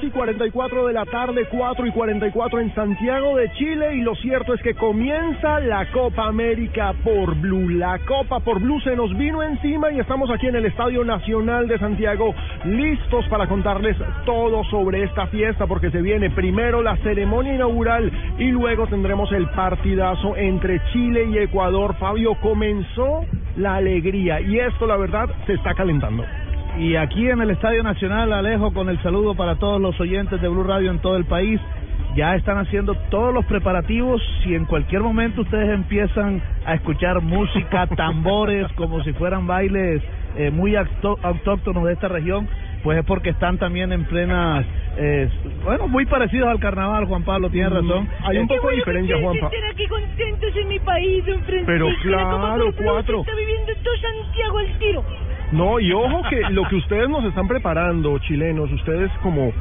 3 y 44 de la tarde, 4 y 44 en Santiago de Chile y lo cierto es que comienza la Copa América por Blue. La Copa por Blue se nos vino encima y estamos aquí en el Estadio Nacional de Santiago listos para contarles todo sobre esta fiesta porque se viene primero la ceremonia inaugural y luego tendremos el partidazo entre Chile y Ecuador. Fabio comenzó la alegría y esto la verdad se está calentando. Y aquí en el Estadio Nacional, Alejo, con el saludo para todos los oyentes de Blue Radio en todo el país, ya están haciendo todos los preparativos. Si en cualquier momento ustedes empiezan a escuchar música, tambores, como si fueran bailes eh, muy autóctonos de esta región, pues es porque están también en plenas, eh, bueno, muy parecidos al carnaval, Juan Pablo, tiene razón. Mm, Hay un poco de diferencia, Juanpa. Están aquí contentos en mi país, don Francisco. Pero claro, cuatro. Está viviendo todo Santiago al tiro. No, y ojo que lo que ustedes nos están preparando, chilenos, ustedes como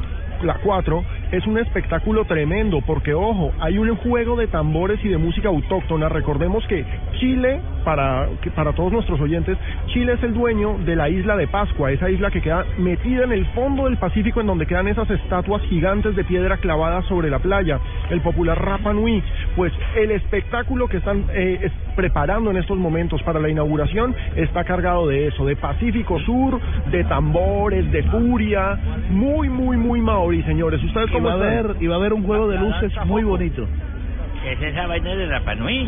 la 4, es un espectáculo tremendo, porque ojo, hay un juego de tambores y de música autóctona. Recordemos que Chile, para, que para todos nuestros oyentes, Chile es el dueño de la isla de Pascua, esa isla que queda metida en el fondo del Pacífico, en donde quedan esas estatuas gigantes de piedra clavadas sobre la playa, el popular Rapa Nui. Pues el espectáculo que están eh, preparando en estos momentos para la inauguración está cargado de eso, de Pacífico Sur, de tambores, de furia, muy, muy, muy maori, señores. ¿Ustedes Y cómo va, a haber, y va a haber un juego de luces muy bonito. Es esa vaina de Rapa Nui,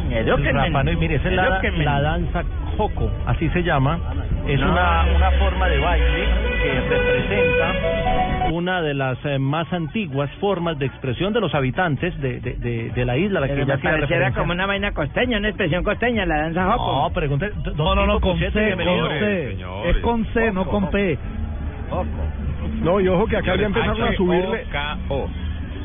Rapa Nui, mire, esa es la, la danza Joko, así se llama. Es una, una forma de baile que representa una de las eh, más antiguas formas de expresión de los habitantes de, de, de, de la isla, la que Pero ya me tiene pareciera referencia. como una vaina costeña, una expresión costeña, la danza joco. No, pregunté. No, no, no, con C, con C. Es con C, no con P. No, y ojo que acá ya empezaron a subirle,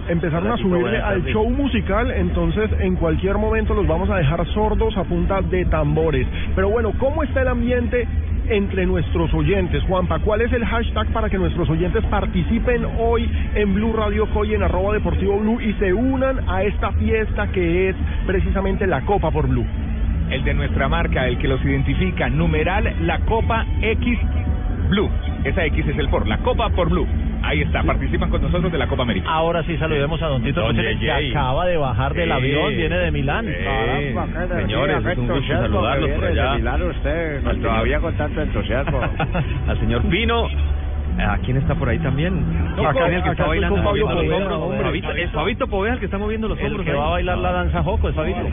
empezaron a subirle al show musical, entonces en cualquier momento los vamos a dejar sordos a punta de tambores. Pero bueno, ¿cómo está el ambiente entre nuestros oyentes, Juanpa? ¿Cuál es el hashtag para que nuestros oyentes participen hoy en Blue Radio Coy en arroba deportivo Blue y se unan a esta fiesta que es precisamente la Copa por Blue? el de nuestra marca, el que los identifica, numeral la Copa X Blue. Esa X es el por, la Copa por Blue. Ahí está, participan con nosotros de la Copa América. Ahora sí saludemos a Don Tito Don Rochelle, que acaba de bajar del Sí. avión, viene de Milán. señores, es un gusto saludarlos por allá. usted, no, todavía con tanto entusiasmo. Al señor Pino. ¿A quién está por ahí también? acá- Acá, el que está bailando, con Fabio moviendo los Poveda, hombros. hombre. Fabito, es Fabito Poveda el que está moviendo los El hombros. que ahí. va a bailar la danza Joco es Fabito.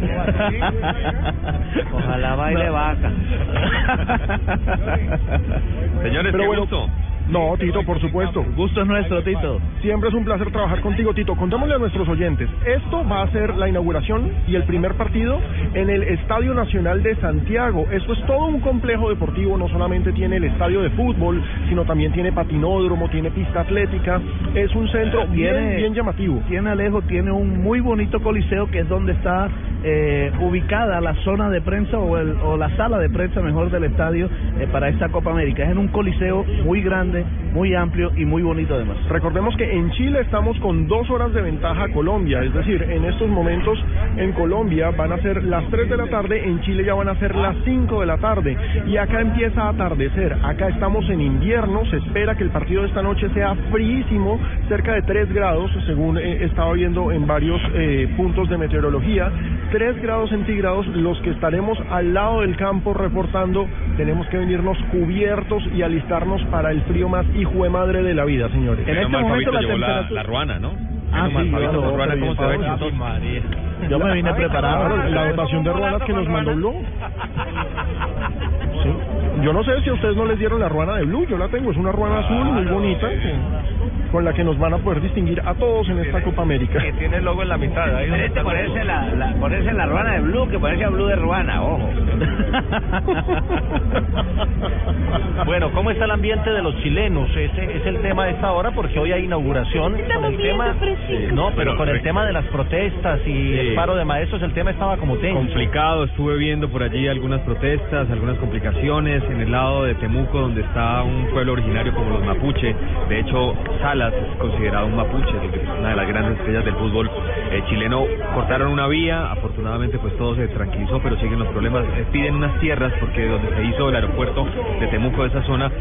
Ojalá baile vaca. Señores, Pero qué bueno, gusto. No, Tito, por supuesto. Gusto es nuestro, Tito. Siempre es un placer trabajar contigo, Tito. Contémosle a nuestros oyentes. Esto va a ser la inauguración y el primer partido en el Estadio Nacional de Santiago. Esto es todo un complejo deportivo. No solamente tiene el estadio de fútbol, sino también tiene patinódromo, tiene pista atlética. Es un centro bien, bien llamativo. Tiene Alejo, tiene un muy bonito coliseo que es donde está eh, ubicada la zona de prensa o, el- o la sala de prensa mejor del estadio eh, para esta Copa América. Es en un coliseo muy grande grande, muy amplio y muy bonito además. Recordemos que en Chile estamos con dos horas de ventaja a Colombia, es decir, en estos momentos en Colombia van a ser las 3 de la tarde, en Chile ya van a ser las 5 de la tarde y acá empieza a atardecer, acá estamos en invierno, se espera que el partido de esta noche sea fríísimo, cerca de 3 grados, según eh, estaba viendo en varios eh, puntos de meteorología, 3 grados centígrados, los que estaremos al lado del campo reportando, tenemos que venirnos cubiertos y alistarnos para el frío más hijo de madre de la vida, señores. En este momento la temperatura... la ruana, ¿no? Ah, Menos mal, sí, Fabito, yo- la ruana, ¿cómo se ve? Ay, chistoso? Yo me vine preparado. La dotación de ruanas que nos mandó Blue. Yo no sé si a ustedes no les dieron la ruana de Blue, yo la tengo, es una ruana azul muy bonita que- con la que nos van a poder distinguir a todos en esta Copa América. Que tiene el logo en la mitad. Ahí donde Este ponerse la, la, ponerse la ruana de Blue que ponerse a Blue de Ruana, ojo. Bueno, ¿cómo está el ambiente de los chilenos? Ese es el tema de esta hora porque hoy hay inauguración. Con el tema, no, pero con el tema de las protestas y Sí. el paro de maestros, el tema estaba como tenso. complicado, estuve viendo por allí algunas protestas, algunas complicaciones en el lado de Temuco donde está un pueblo originario como los mapuche. De hecho, Salas es considerado un mapuche, una de las grandes estrellas del fútbol eh, chileno. Cortaron una vía, afortunadamente pues todo se tranquilizó, pero siguen los problemas. Eh, piden unas tierras porque donde se hizo el aeropuerto de Temuco de esa zona,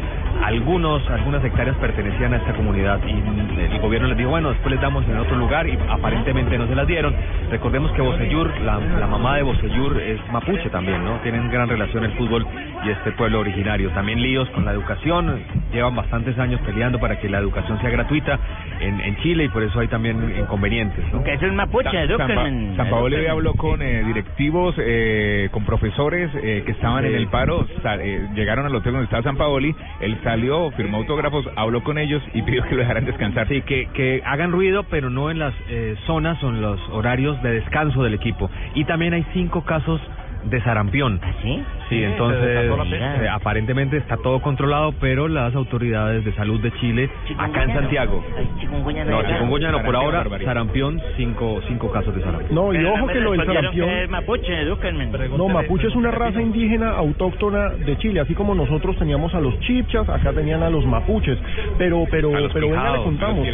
algunos algunas hectáreas pertenecían a esta comunidad y mm, el gobierno les dijo, bueno, después les damos en otro lugar y aparentemente no se las dieron. Recordemos que Bocellur, la, la mamá de Bocellur es mapuche también, ¿no? Tienen gran relación el fútbol y este pueblo originario. También líos con la educación, llevan bastantes años peleando para que la educación sea gratuita en, en Chile y por eso hay también inconvenientes, ¿no? Que es mapuche, San, edúquenme. San Paolo habló con eh, directivos, eh, con profesores eh, que estaban en el paro, eh, llegaron al hotel donde estaba San Paoli, él salió, firmó autógrafos, habló con ellos y pidió que lo dejaran descansar. Sí, que, que hagan ruido, pero no en las eh, zonas o en los horarios de descanso del equipo. Y también hay cinco casos de sarampión. ¿Ah, sí? Sí, entonces eh, aparentemente está todo controlado, pero las autoridades de salud de Chile, acá en Santiago, no chikungunya no, por ahora sarampión, cinco, cinco casos de sarampión. No, y ojo que lo del sarampión... No, mapuche es una raza indígena autóctona de Chile, así como nosotros teníamos a los chipchas, acá tenían a los mapuches, pero pero pero venga le contamos.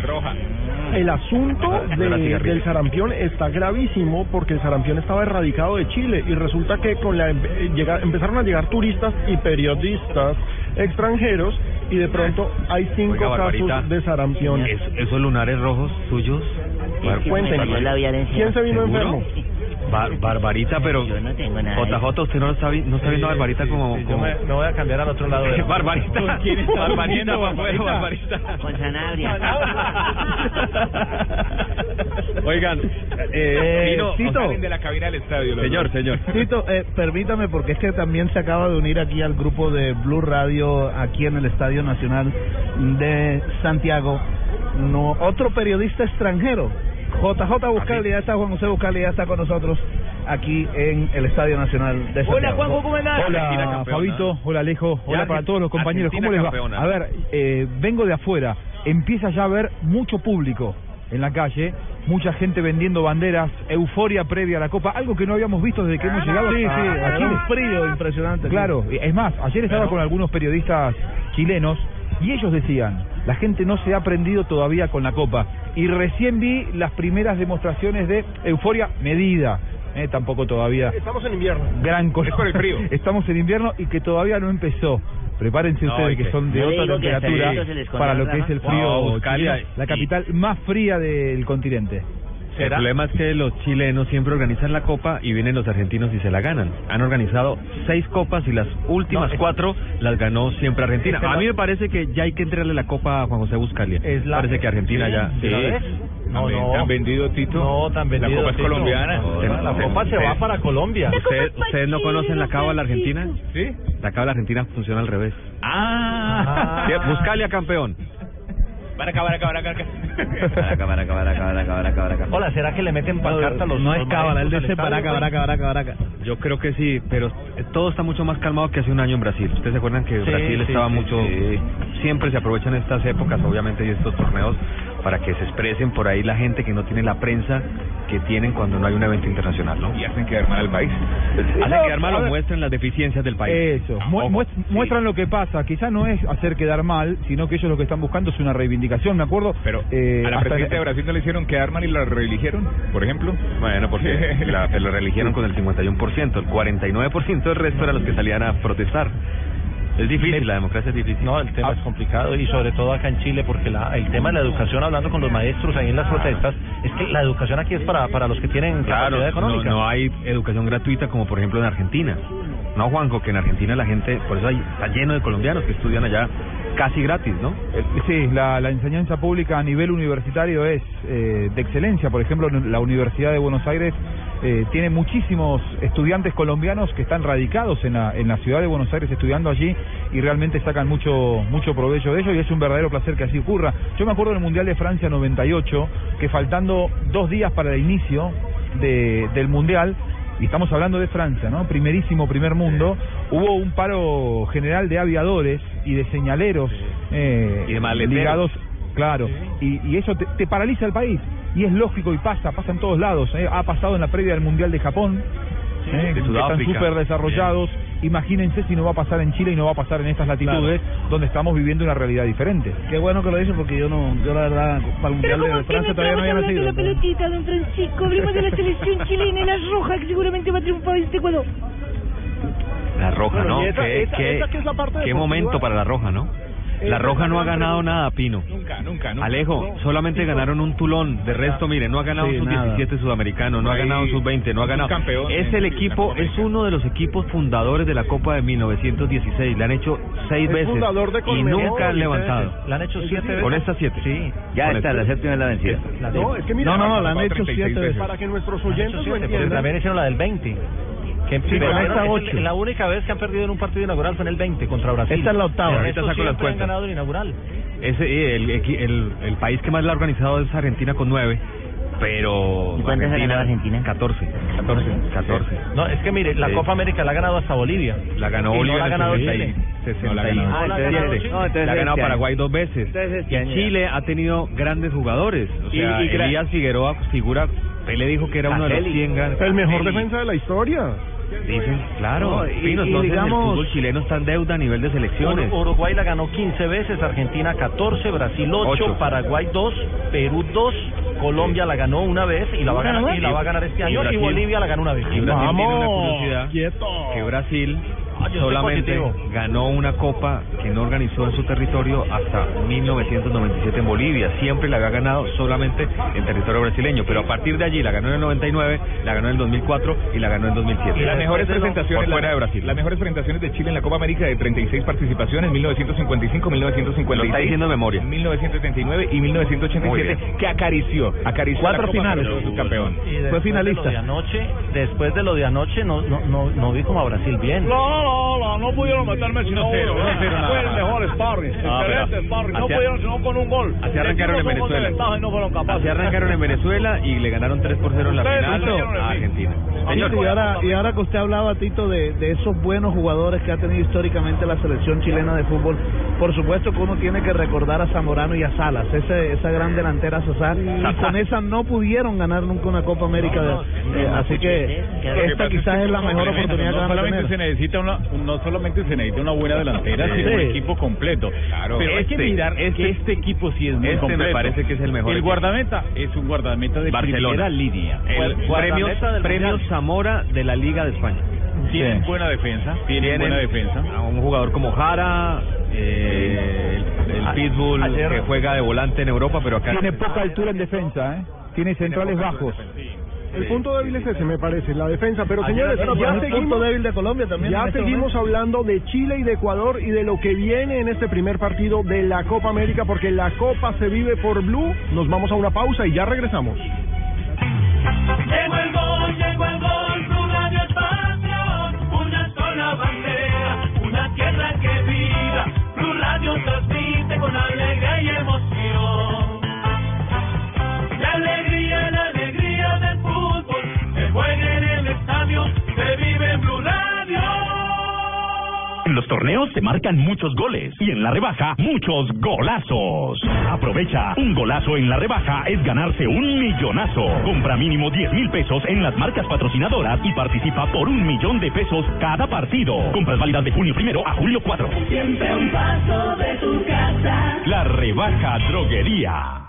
El asunto de- del sarampión está gravísimo porque el sarampión estaba erradicado de Chile y resulta que con la eh, llega- empezaron a llegar turistas y periodistas extranjeros y de pronto hay cinco Oiga, casos de sarampión. ¿Es- ¿Esos lunares rojos suyos? Bar- Sí, Cuéntenos. me salió labial encima. ¿Quién se vino ¿Seguro? enfermo? Bar- Barbarita, pero Yo no tengo nada. JJ, usted no está, vi- no está viendo a Barbarita como... Sí, yo como... me, me voy a cambiar al otro lado de la- Barbarita, ¿Con quién está Barbarita, Barbarita, Barbarita? Con Sanabria. Oigan, eh, Eh, Tito. Salen de la cabina del estadio. señor, dos. señor. Tito, eh, permítame porque es que también se acaba de unir aquí al grupo de Blue Radio aquí en el Estadio Nacional de Santiago. No, otro periodista extranjero. JJ Buscali, ya está Juan José Buscali, ya está con nosotros aquí en el Estadio Nacional de Santiago. Hola, Juanjo, ¿cómo andás? Hola. Fabito, hola Alejo, hola para todos los compañeros, ¿cómo les va? A ver, eh, vengo de afuera, empieza ya a haber mucho público en la calle, mucha gente vendiendo banderas, euforia previa a la Copa, algo que no habíamos visto desde que hemos llegado Sí, a- sí, a aquí un frío impresionante. Claro, es más, ayer estaba con algunos periodistas chilenos y ellos decían, la gente no se ha aprendido todavía con la Copa y recién vi las primeras demostraciones de euforia medida, eh, tampoco todavía Estamos en invierno. gran cosa. Es por el frío. Estamos en invierno y que todavía no empezó. Prepárense No, ustedes que que- son de otra temperatura para lo que es el frío. Wow, chileno, la y- capital más fría del continente. El problema es que los chilenos siempre organizan la copa y vienen los argentinos y se la ganan. Han organizado seis copas y las últimas No, es- cuatro las ganó siempre Argentina. Es que A la- mí me parece que ya hay que entregarle la copa a Juan José Buscalia. Es la- Parece que Argentina ¿Sí? ya... ¿De la vez? No, no. ¿Tan vendido, Tito? No, tan vendido. La Copa es Tito. colombiana. No, La copa se va para Colombia. ¿Usted- ¿Ustedes no conocen la cábala argentina? ¿Sí? La cábala argentina funciona al revés. Ah. Sí, Buscalia campeón. Baraca, baraca, baraca. Baraca, baraca, baraca, baraca, baraca, baraca. Hola, ¿será que le meten pancarta a los No es cábala, él dice baraca, baraca, baraca, baraca. Yo creo que sí, pero todo está mucho más calmado que hace un año en Brasil. ¿Ustedes se acuerdan que Sí, Brasil sí, estaba sí, mucho... sí. Siempre se aprovechan estas épocas, obviamente, y estos torneos para que se expresen por ahí la gente que no tiene la prensa que tienen cuando no hay un evento internacional, ¿no? Y hacen quedar mal al país. Hacen No, quedar mal o muestran las deficiencias del país. Eso, mu- Ojo. muest- muestran lo que pasa. Quizás no es hacer quedar mal, sino que ellos lo que están buscando es una reivindicación. Me acuerdo. Pero eh, a la presidenta de Brasil no le hicieron quedar mal y la reeligieron, por ejemplo. Bueno, porque la, la reeligieron con el 51%, el 49% del resto eran los que salían a protestar. Es difícil, la democracia es difícil. No, el tema es complicado y sobre todo acá en Chile porque la, el tema de la educación, hablando con los maestros ahí en las protestas, es que la educación aquí es para, para los que tienen Claro, capacidad no, económica. no hay educación gratuita como por ejemplo en Argentina. No, Juanjo, que en Argentina la gente, por eso hay, está lleno de colombianos que estudian allá casi gratis, ¿no? Eh, Sí, la, la enseñanza pública a nivel universitario es eh, de excelencia. Por ejemplo, la Universidad de Buenos Aires eh, tiene muchísimos estudiantes colombianos que están radicados en la, en la ciudad de Buenos Aires estudiando allí y realmente sacan mucho mucho provecho de ello y es un verdadero placer que así ocurra. Yo me acuerdo del Mundial de Francia 98 que faltando dos días para el inicio de- del Mundial y estamos hablando de Francia, ¿no? Primerísimo primer mundo, hubo un paro general de aviadores y de señaleros eh, Y de ligados, claro, y, y eso te, te paraliza el país. Y es lógico y pasa, pasa en todos lados. ¿eh? Ha pasado en la previa del Mundial de Japón, ¿eh? de que están súper desarrollados. Imagínense si no va a pasar en Chile y no va a pasar en estas latitudes donde estamos viviendo una realidad diferente. Qué bueno que lo dice porque yo no, yo la verdad, para el Mundial de Francia todavía no había nacido. la pelotita, don Francisco. Hablemos de la selección chilena, la roja, que seguramente va a triunfar este Ecuador. La roja, Bueno, ¿no? y esa- qué esa- qué- esa que es la parte qué momento para la roja, ¿no? La roja no ha ganado nada, Pino. Nunca, nunca, nunca. Alejo, solamente ganaron un tulón. De resto, mire, no ha ganado Sí, un nada. sub-17 sudamericano, no ha ganado un sub-20, no ha ganado. campeón Es el equipo, es uno de los equipos fundadores de la Copa de 1916. Le han hecho seis Es veces fundador de y nunca han levantado. La han hecho siete veces. Con estas siete. Sí. Ya Con está, la séptima es la vencida. No, es que mira, No, no, no, la han hecho 36 siete veces. para que nuestros oyentes lo entiendan. también hicieron la del 20. Que pero esta ocho. La única vez que han perdido en un partido inaugural fue en el 20 contra Brasil. Esta es la octava. El Ahorita saco las han cuentas. ganado el inaugural. Ese, el, equi- el, el país que más la ha organizado es Argentina con nueve, pero ¿Y cuántas ha ganado Argentina? 14. 14. 14. No, es que mire, la Sí. Copa América la ha ganado hasta Bolivia. La ganó Y no Bolivia la ha ganado 60 y Chile. 60 No la y- ganó. Ah, entonces siete. ya- no, entonces la ha ganado este. Paraguay dos veces. Este y. Chile ha tenido grandes jugadores. O Y- sea, y gra- Elías Figueroa figura. Él le dijo que era uno de los Caselli. 100 grandes. El mejor defensa de la historia. Dicen, claro. No, y- Pino, y entonces digamos- el fútbol chileno está en deuda a nivel de selecciones. Ur- Uruguay la ganó 15 veces, Argentina 14, Brasil 8, Ocho. Paraguay 2, Perú 2, Colombia la ganó una vez y la va a ganar, y la va a ganar este año y Brasil- Bolivia la ganó una vez. Y Brasil tiene una Vamos, curiosidad quieto. que Brasil yo solamente ganó una copa que no organizó en su territorio hasta 1997 en Bolivia. Siempre la había ganado solamente en territorio brasileño, pero a partir de allí la ganó en el 99, la ganó en el 2004 y la ganó en 2007. Y las mejores Después de lo- presentaciones fuera de Brasil. Las mejores presentaciones de Chile en la Copa América de 36 participaciones, 1955, 1956. Lo está diciendo de memoria. 1979 y Muy 1987 bien. que acarició, acarició Cuatro la Copa finales. Y después Fue De finalista. lo de anoche, después de lo de anoche no, no, no, no vi como a Brasil bien. No, no, no, no pudieron meterme sino uno. cero, uno cero, Fue nada. el mejor sparring, Ah, excelente pero sparring. No hacia- pudieron sino con un gol. Así arrancaron en Venezuela. y no fueron capaces. Así arrancaron en Venezuela y le ganaron 3 por 0 en la Ustedes final a. Argentina. Señor, y ahora, y ahora que usted hablaba, Tito, de, de esos buenos jugadores que ha tenido históricamente la selección chilena de fútbol, por supuesto que uno tiene que recordar a Zamorano y a Salas, ese, esa gran delantera Sosar, y con esa no pudieron ganar nunca una Copa América, de- eh, así que esta quizás es la mejor oportunidad que no van a solamente se necesita una no solamente se necesita una buena delantera Sí. sino un equipo completo Claro. pero hay que Este- mirar que este- este equipo sí es muy este me parece que es el mejor el equipo. guardameta es un guardameta de Barcelona. primera línea El Guardameta premios, del premios Mundial. Zamora de la Liga de España. tienen buena defensa tienen Tienen buena defensa a un jugador como Jara, eh, el, el Pitbull ayer- que juega de volante en Europa, pero acá Tiene poca altura en defensa, ¿eh? Tiene centrales bajos. El punto débil es ese, me parece, la defensa. Pero señores, Pero ya el punto seguimos, débil de Colombia también. ya este seguimos momento. hablando de Chile y de Ecuador y de lo que viene en este primer partido de la Copa América, porque la Copa se vive por Blue. Nos vamos a una pausa y ya regresamos. Llegó el gol, llegó el gol, Blue Radio es pasión, una sola bandera, una tierra que viva, Blue Radio transmite con alegría y emoción. Los torneos se marcan muchos goles y en la rebaja muchos golazos. Aprovecha, un golazo en la rebaja es ganarse un millonazo. Compra mínimo 10 mil pesos en las marcas patrocinadoras y participa por un millón de pesos cada partido. Compras válidas de junio primero a julio 4. Siempre un paso de tu casa. La rebaja droguería.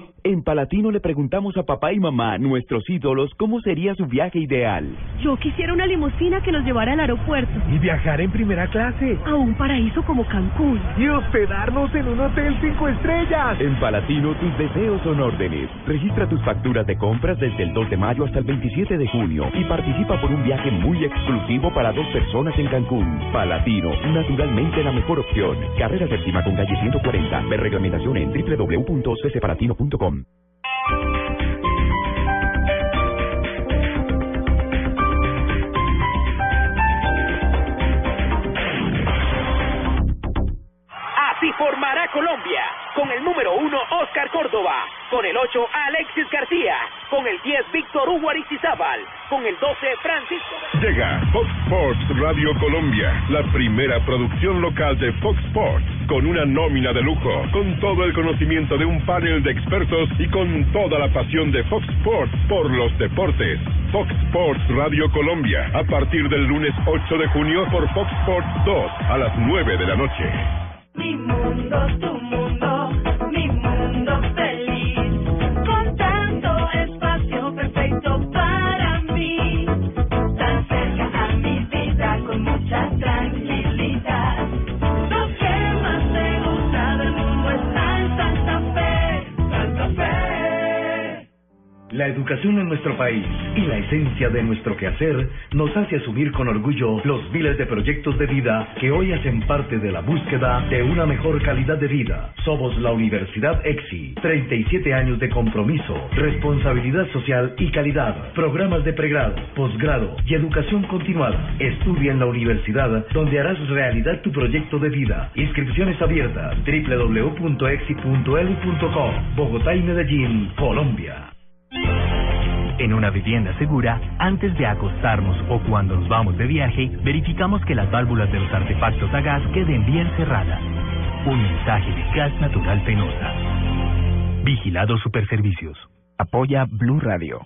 En Palatino le preguntamos a papá y mamá, nuestros ídolos, cómo sería su viaje ideal. Yo quisiera una limusina que nos llevara al aeropuerto. Y viajar en primera clase. A un paraíso como Cancún. Y hospedarnos en un hotel cinco estrellas. En Palatino tus deseos son órdenes. Registra tus facturas de compras desde el 2 de mayo hasta el 27 de junio y participa por un viaje muy exclusivo para dos personas en Cancún. Palatino, naturalmente la mejor opción. Carrera séptima con calle 140. Ver reglamentación en mồm. Así formará Colombia. Con el número 1, Oscar Córdoba. Con el 8, Alexis García. Con el 10, Víctor Hugo Aristizábal. Con el 12, Francisco. Llega Fox Sports Radio Colombia, la primera producción local de Fox Sports, con una nómina de lujo, con todo el conocimiento de un panel de expertos y con toda la pasión de Fox Sports por los deportes. Fox Sports Radio Colombia, a partir del lunes 8 de junio por Fox Sports 2 a las 9 de la noche. Mi mundo, tu mundo, mi mundo La educación en nuestro país y la esencia de nuestro quehacer nos hace asumir con orgullo los miles de proyectos de vida que hoy hacen parte de la búsqueda de una mejor calidad de vida. Somos la Universidad EXI, 37 años de compromiso, responsabilidad social y calidad. Programas de pregrado, posgrado y educación continuada. Estudia en la universidad donde harás realidad tu proyecto de vida. Inscripciones abiertas www.exi.edu.co Bogotá y Medellín, Colombia. En una vivienda segura, antes de acostarnos o cuando nos vamos de viaje, verificamos que las válvulas de los artefactos a gas queden bien cerradas. Un mensaje de Gas Natural Penosa. Vigilado Superservicios. Apoya Blue Radio.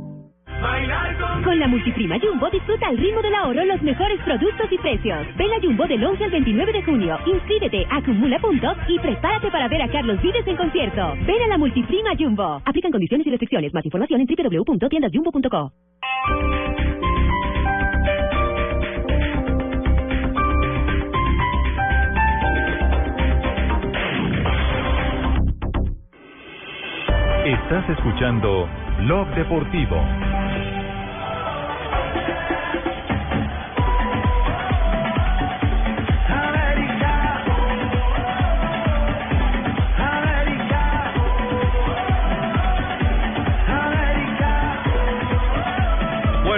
Con la multiprima Jumbo disfruta al ritmo del ahorro los mejores productos y precios. Ven a Jumbo del 11 al 29 de junio, inscríbete, acumula puntos y prepárate para ver a Carlos Vives en concierto. Ven a la multiprima Jumbo. Aplican condiciones y restricciones. Más información en www.tiendasjumbo.co. Estás escuchando Blog Deportivo.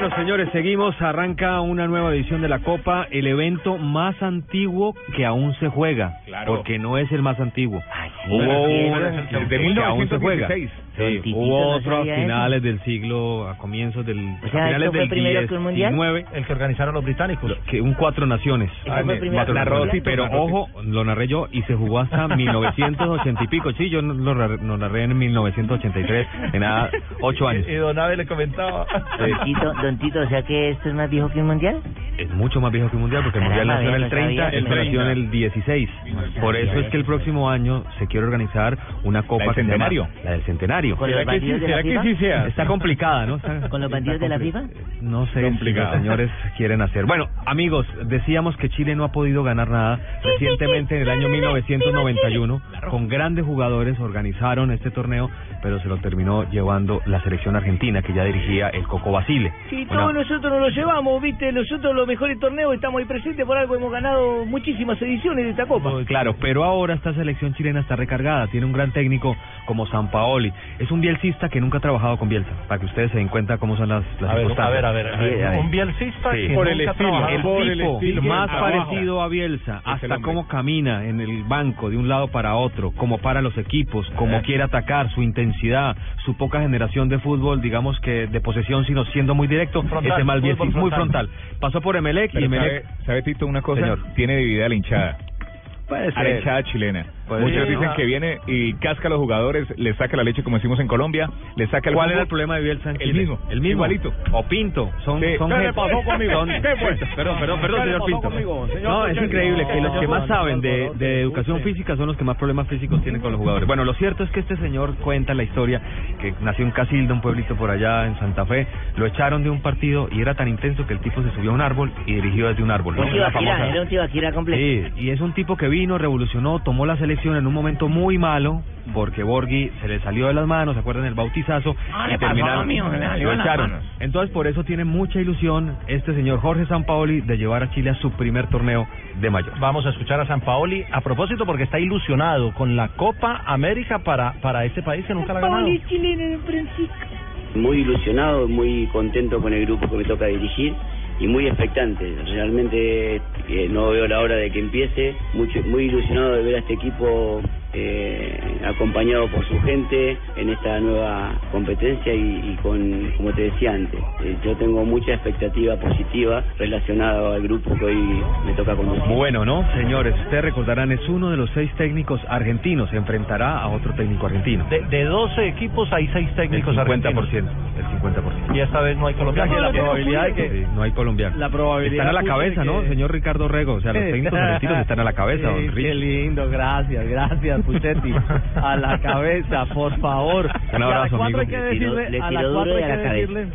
Bueno, señores, seguimos. Arranca una nueva edición de la Copa, el evento más antiguo que aún se juega. Claro. Porque no es el más antiguo. Hubo Hubo desde. 1916. Sí, hubo no otro a finales del siglo, a comienzos del O a sea, finales ¿esto fue del primero que un mundial? 19, El que organizaron los británicos. que un cuatro naciones. ¿Ese fue el primero Cuatro narró, pero narró, ojo, lo narré yo y se jugó hasta 1980 y pico. Sí, yo no- lo, narré- lo narré en 1983, de nada, ocho años. Y Don Abe le comentaba. Don Tito, don Tito, o sea que esto es más viejo que un mundial. Es mucho más viejo que el Mundial, porque el Mundial Caramba, nació en el bien, 30, no sabía, esto no. nació en el 16. Por eso es que el próximo año se quiere organizar una copa del se llama- centenario. La del centenario. ¿Con los ¿Será que bandidos sí- de la será que FIFA? sí sea? Está complicada, ¿no? Está- ¿Con los bandidos de la FIFA? No sé si Complicado. los señores quieren hacer. Bueno, amigos, decíamos que Chile no ha podido ganar nada. Recientemente, en el año 1991, con grandes jugadores organizaron este torneo, pero se lo terminó llevando la selección argentina, que ya dirigía el Coco Basile. Sí, Una- todos nosotros nos lo llevamos, viste, nosotros los mejores torneos estamos ahí presentes, por algo hemos ganado muchísimas ediciones de esta copa. Claro, pero ahora esta selección chilena está recargada, tiene un gran técnico como San Paoli. Es un bielcista que nunca ha trabajado con Bielsa, para que ustedes se den cuenta cómo son las, las A ver, a ver, a ver, a ver. Un bielcista Sí. que Por nunca el ha estilo, trabajado. el Por el tipo estilo, más parecido a Bielsa, el hasta cómo camina en el banco de un lado para otro, cómo para los equipos, cómo Eh. quiere atacar, su intensidad, su poca generación de fútbol, digamos que de posesión, sino siendo muy directo, Frontal, ese mal muy frontal. Pasó por Emelec y Emelec... sabe, sabe, Tito una cosa, Señor. tiene dividida la hinchada. Puede A la ser. hinchada chilena. Puede Muchos dicen que viene y casca a los jugadores, le saca la leche como decimos en Colombia, le saca el ¿Cuál era el problema de Bielsa en El Chile? mismo, El mismo. igualito. O Pinto. Son, Sí. son ¿Qué le gente- pasó conmigo? son- ¿Qué fue? Perdón, perdón, perdón, ¿Qué le señor pasó Pinto. conmigo, señor No, es Pochettino? increíble que los que más saben de, de educación física son los que más problemas físicos tienen con los jugadores. Bueno, lo cierto es que este señor cuenta la historia que nació en Casilda, un pueblito por allá en Santa Fe. Lo echaron de un partido y era tan intenso que el tipo se subió a un árbol y dirigió desde un árbol. ¿no? Un La tibaquira, famosa- era un tibaquira completo. Sí, y es un tipo que vino, revolucionó, tomó la selección en un momento muy malo, porque Borghi se le salió de las manos, ¿se acuerdan el bautizazo? Ah, y terminaron, lo echaron. Entonces por eso tiene mucha ilusión este señor Jorge Sampaoli de llevar a Chile a su primer torneo de mayor. Vamos a escuchar a San Paoli a propósito porque está ilusionado con la Copa América para, para este país que nunca la ha ganado. chileno, Francisco. muy ilusionado, muy contento con el grupo que me toca dirigir y muy expectante. Realmente eh, no veo la hora de que empiece. Mucho, muy ilusionado de ver a este equipo eh, acompañado por su gente en esta nueva competencia y, y con, como te decía antes, eh, yo tengo mucha expectativa positiva relacionada al grupo que hoy me toca conducir. Bueno, ¿no? Señores, ustedes recordarán, es uno de los seis técnicos argentinos, se enfrentará a otro técnico argentino. De, de 12 equipos hay 6 técnicos el 50%, argentinos. el 50%. Y esta vez no hay colombianos. la probabilidad de que sí, no hay colombiano. La probabilidad están a la cabeza, de ¿no? que- Señor Ricardo Rego, o sea, los técnicos argentinos están a la cabeza, don Sí. Qué lindo, gracias, gracias, Puchetti. A la cabeza, por favor. Un abrazo, a las cuatro amigo. hay que decirle, le a hay que la cabeza. decirle,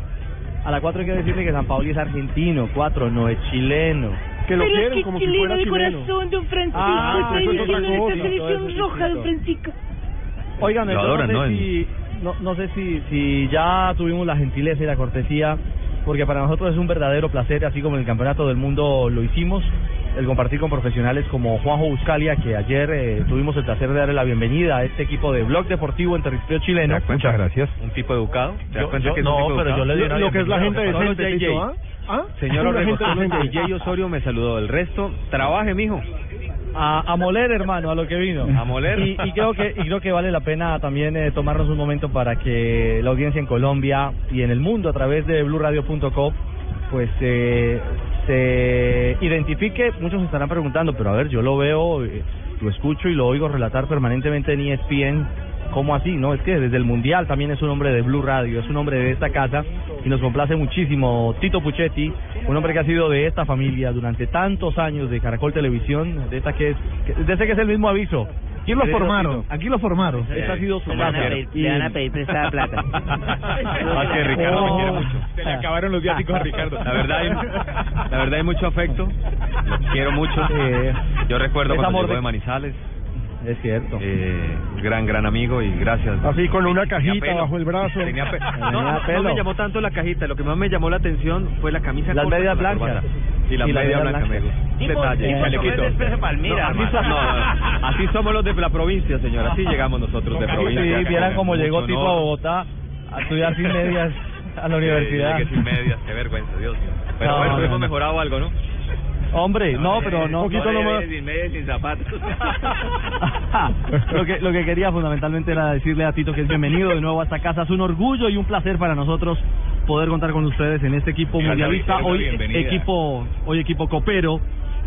a las cuatro hay que decirle que San Paoli es argentino, cuatro, no es chileno. Que lo Pero quieren es como que si chileno fuera de chileno. corazón, don Francisco. Ah, está eso es otra diciendo cosa. esta selección eso es roja, don. Francisco. Oigan, no ¿no? sé En- si no, no sé si si ya tuvimos la gentileza y la cortesía, porque para nosotros es un verdadero placer, así como en el Campeonato del Mundo lo hicimos, el compartir con profesionales como Juanjo Buscalia, que ayer eh, tuvimos el placer de darle la bienvenida a este equipo de Blog Deportivo en territorio chileno. Muchas gracias. Un tipo educado. ¿Te das Yo- cuenta yo- que es un no, tipo pero yo le di una Lo que es la gente JJ. Tito, ¿ah? ¿Ah? Señor Orrego, Osorio me saludó. El resto, trabaje, mijo. A, a moler, hermano, a lo que vino. A moler. Y, y creo que y creo que vale la pena también eh, tomarnos un momento para que la audiencia en Colombia y en el mundo a través de bluradio.com pues eh, se identifique. Muchos se estarán preguntando, pero a ver, yo lo veo, eh, lo escucho y lo oigo relatar permanentemente en ESPN. ¿Cómo así? No, es que desde el Mundial también es un hombre de Blue Radio, es un hombre de esta casa y nos complace muchísimo Tito Puchetti, un hombre que ha sido de esta familia durante tantos años de Caracol Televisión, de esta que es, de ese que es el mismo aviso. Aquí lo formaron, aquí lo formaron. Esta ha sido su casa. pedir- le van a pedir prestada plata. Ah, que Ricardo me quiere mucho. Se le acabaron los viáticos a Ricardo. La verdad, hay, la verdad hay mucho afecto. Los quiero mucho. Yo recuerdo Es cuando llegó de- de Manizales. Es cierto. Eh, gran, gran amigo y gracias. Así con una cajita pelo. bajo el brazo. Tenía pe- no, no, pelo. no me llamó tanto la cajita. Lo que más me llamó la atención fue la camisa Las medias la blancas. corbata. Y la Y media medias blanca, blancas. amigo. Un Tipo- detalle. de Palmira, No, así, so- no, así somos los de la provincia, señor. Así llegamos nosotros de provincia. Sí, vieran cómo llegó tipo a. Bogotá a estudiar sin medias a la universidad. llegué sin medias, qué vergüenza, Dios mío. Pero No, bueno, no, hemos no. mejorado algo, ¿no? Hombre, no, pero no. Poquito no, nomás. Sin medias, sin zapatos. lo que lo que quería fundamentalmente era decirle a Tito que es bienvenido de nuevo a esta casa. Es un orgullo y un placer para nosotros poder contar con ustedes en este equipo mundialista. Hoy bienvenida. equipo hoy equipo copero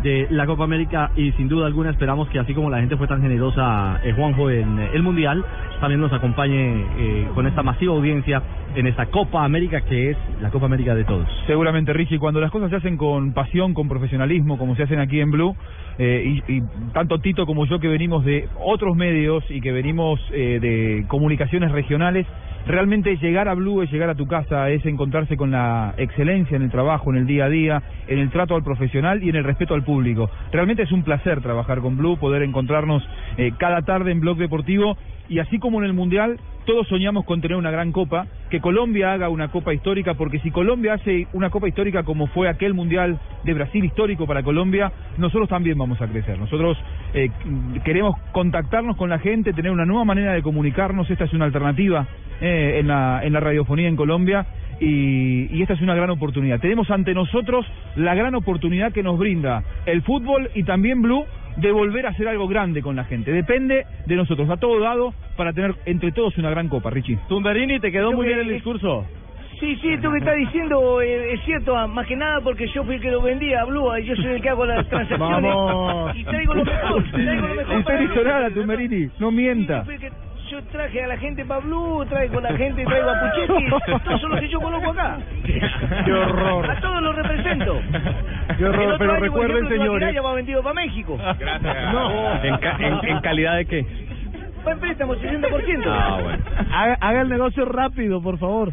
de la Copa América y sin duda alguna esperamos que así como la gente fue tan generosa, eh, Juanjo, en eh, el Mundial, también nos acompañe eh, con esta masiva audiencia en esta Copa América que es la Copa América de todos. Seguramente, Richie, cuando las cosas se hacen con pasión, con profesionalismo, como se hacen aquí en Blue, eh, y, y tanto Tito como yo que venimos de otros medios y que venimos eh, de comunicaciones regionales, realmente llegar a Blue es llegar a tu casa, es encontrarse con la excelencia en el trabajo, en el día a día, en el trato al profesional y en el respeto al público. Realmente es un placer trabajar con Blue, poder encontrarnos eh, cada tarde en Blog Deportivo y así como en el Mundial, todos soñamos con tener una gran copa, que Colombia haga una copa histórica, porque si Colombia hace una copa histórica como fue aquel Mundial de Brasil histórico para Colombia, nosotros también vamos a crecer. Nosotros eh, queremos contactarnos con la gente, tener una nueva manera de comunicarnos, esta es una alternativa eh, en, la, en la radiofonía en Colombia. Y, y esta es una gran oportunidad. Tenemos ante nosotros la gran oportunidad que nos brinda el fútbol y también Blue de volver a hacer algo grande con la gente. Depende de nosotros, a todo dado, para tener entre todos una gran copa, Richie. Tumberini, te quedó muy bien el discurso. Sí, sí, esto que está diciendo eh, es cierto, ah, más que nada porque yo fui el que lo vendía a Blue, y yo soy el que hago las transacciones Vamos. y traigo lo mejor, traigo lo mejor. Usted hizo nada, Tumberini, no mienta. Fui el que- Yo traje a la gente para Blue, traigo a la gente, traigo a Puchetti, todos son los que yo coloco acá. Qué horror. A todos los represento. Qué horror, El otro pero año, recuerden, ejemplo, señores. Va vendido para México. No. ¿En, ca- en, en calidad de qué? Va en préstamo, 60%. Ah, bueno. Haga, haga el negocio rápido, por favor.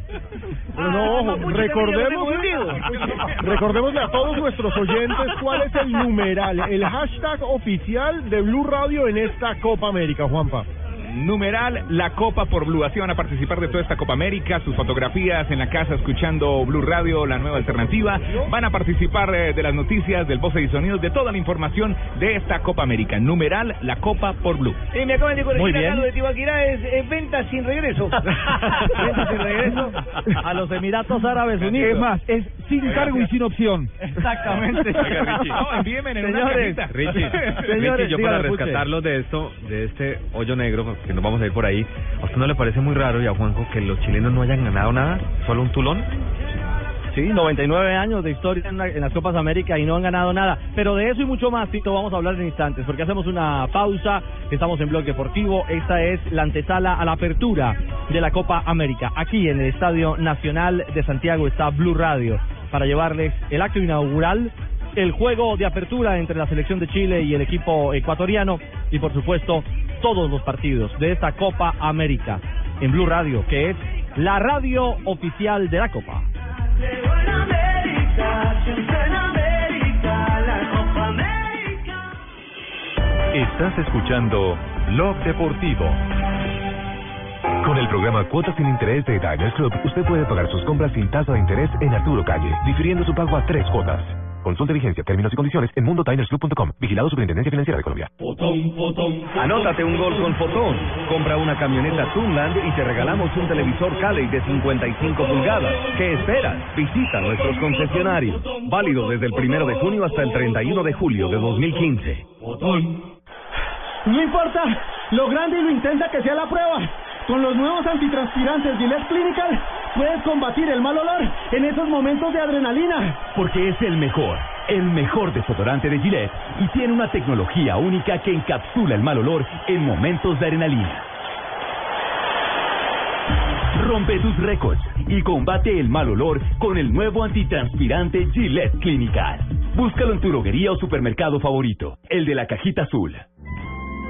Pero no, ojo, recordemos, recordémosle a todos nuestros oyentes cuál es el numeral, el hashtag oficial de Blue Radio en esta Copa América, Juanpa. Numeral La Copa por Blue. Así van a participar de toda esta Copa América, sus fotografías en la casa escuchando Blue Radio, la nueva alternativa. Van a participar eh, de las noticias, del voce y sonidos, de toda la información de esta Copa América. Numeral La Copa por Blue. Y me acaban de corregir Muy acá bien. lo de Tibaquirá es, es venta sin regreso. Venta sin regreso a los Emiratos Árabes Unidos. Es más, es sin cargo y sin opción. Exactamente. Oiga, Richie. No, envíenme en una Señores, cajita. Richie, Señores, Richie, yo para rescatarlos de esto, de este hoyo negro, que nos vamos a ir por ahí, ¿a usted no le parece muy raro y a Juanjo que los chilenos no hayan ganado nada? ¿Solo un tulón? Sí, 99 años de historia en, la- en las Copas América y no han ganado nada. Pero de eso y mucho más, Tito, vamos a hablar en instantes, porque hacemos una pausa. Estamos en Blog Deportivo. Esta es la antesala a la apertura de la Copa América. Aquí en el Estadio Nacional de Santiago está Blue Radio para llevarles el acto inaugural, el juego de apertura entre la selección de Chile y el equipo ecuatoriano y, por supuesto, todos los partidos de esta Copa América en Blue Radio, que es la radio oficial de la Copa. Estás escuchando Blog Deportivo. Con el programa Cuotas sin Interés de Diners Club, usted puede pagar sus compras sin tasa de interés en Arturo Calle, difiriendo su pago a tres cuotas. Consulte vigencia, términos y condiciones en mundotinersclub.com. Vigilado Superintendencia Financiera de Colombia. Anótate un gol con Fotón. Compra una camioneta Tunland y te regalamos un televisor Cali de 55 pulgadas. ¿Qué esperas? Visita nuestros concesionarios. Válido desde el primero de junio hasta el 31 de julio de 2015. No importa lo grande y lo intensa que sea la prueba. Con los nuevos antitranspirantes Gillette Clinical puedes combatir el mal olor en esos momentos de adrenalina. Porque es el mejor, el mejor desodorante de Gillette y tiene una tecnología única que encapsula el mal olor en momentos de adrenalina. Rompe tus récords y combate el mal olor con el nuevo antitranspirante Gillette Clinical. Búscalo en tu droguería o supermercado favorito, el de la cajita azul.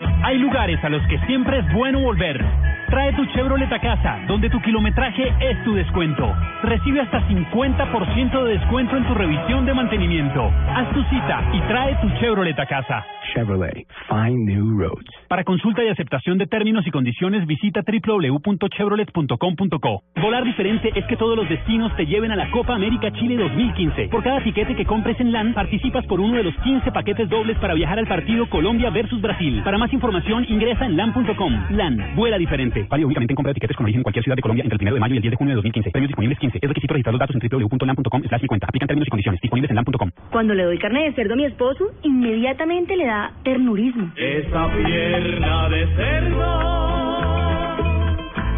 Hay lugares a los que siempre es bueno volver. Trae tu Chevrolet a casa, donde tu kilometraje es tu descuento. Recibe hasta 50% de descuento en tu revisión de mantenimiento. Haz tu cita y trae tu Chevrolet a casa. Chevrolet, find new roads. Para consulta y aceptación de términos y condiciones, visita www.chevrolet.com.co. Volar diferente es que todos los destinos te lleven a la Copa América Chile 2015. Por cada tiquete que compres en LAN, participas por uno de los 15 paquetes dobles para viajar al partido Colombia versus Brasil. Para más información, ingresa en LAN.com. LAN, vuela diferente. Válido únicamente en compra de tiquetes con origen en cualquier ciudad de Colombia entre el 1 de mayo y el 10 de junio de 2015. Premios disponibles 15. Es requisito registrar los datos en www.lan.com slash mi cuenta. Aplican términos y condiciones. Disponibles en lan.com. Cuando le doy carne de cerdo a mi esposo, inmediatamente le da ternurismo. Esa pierna de cerdo,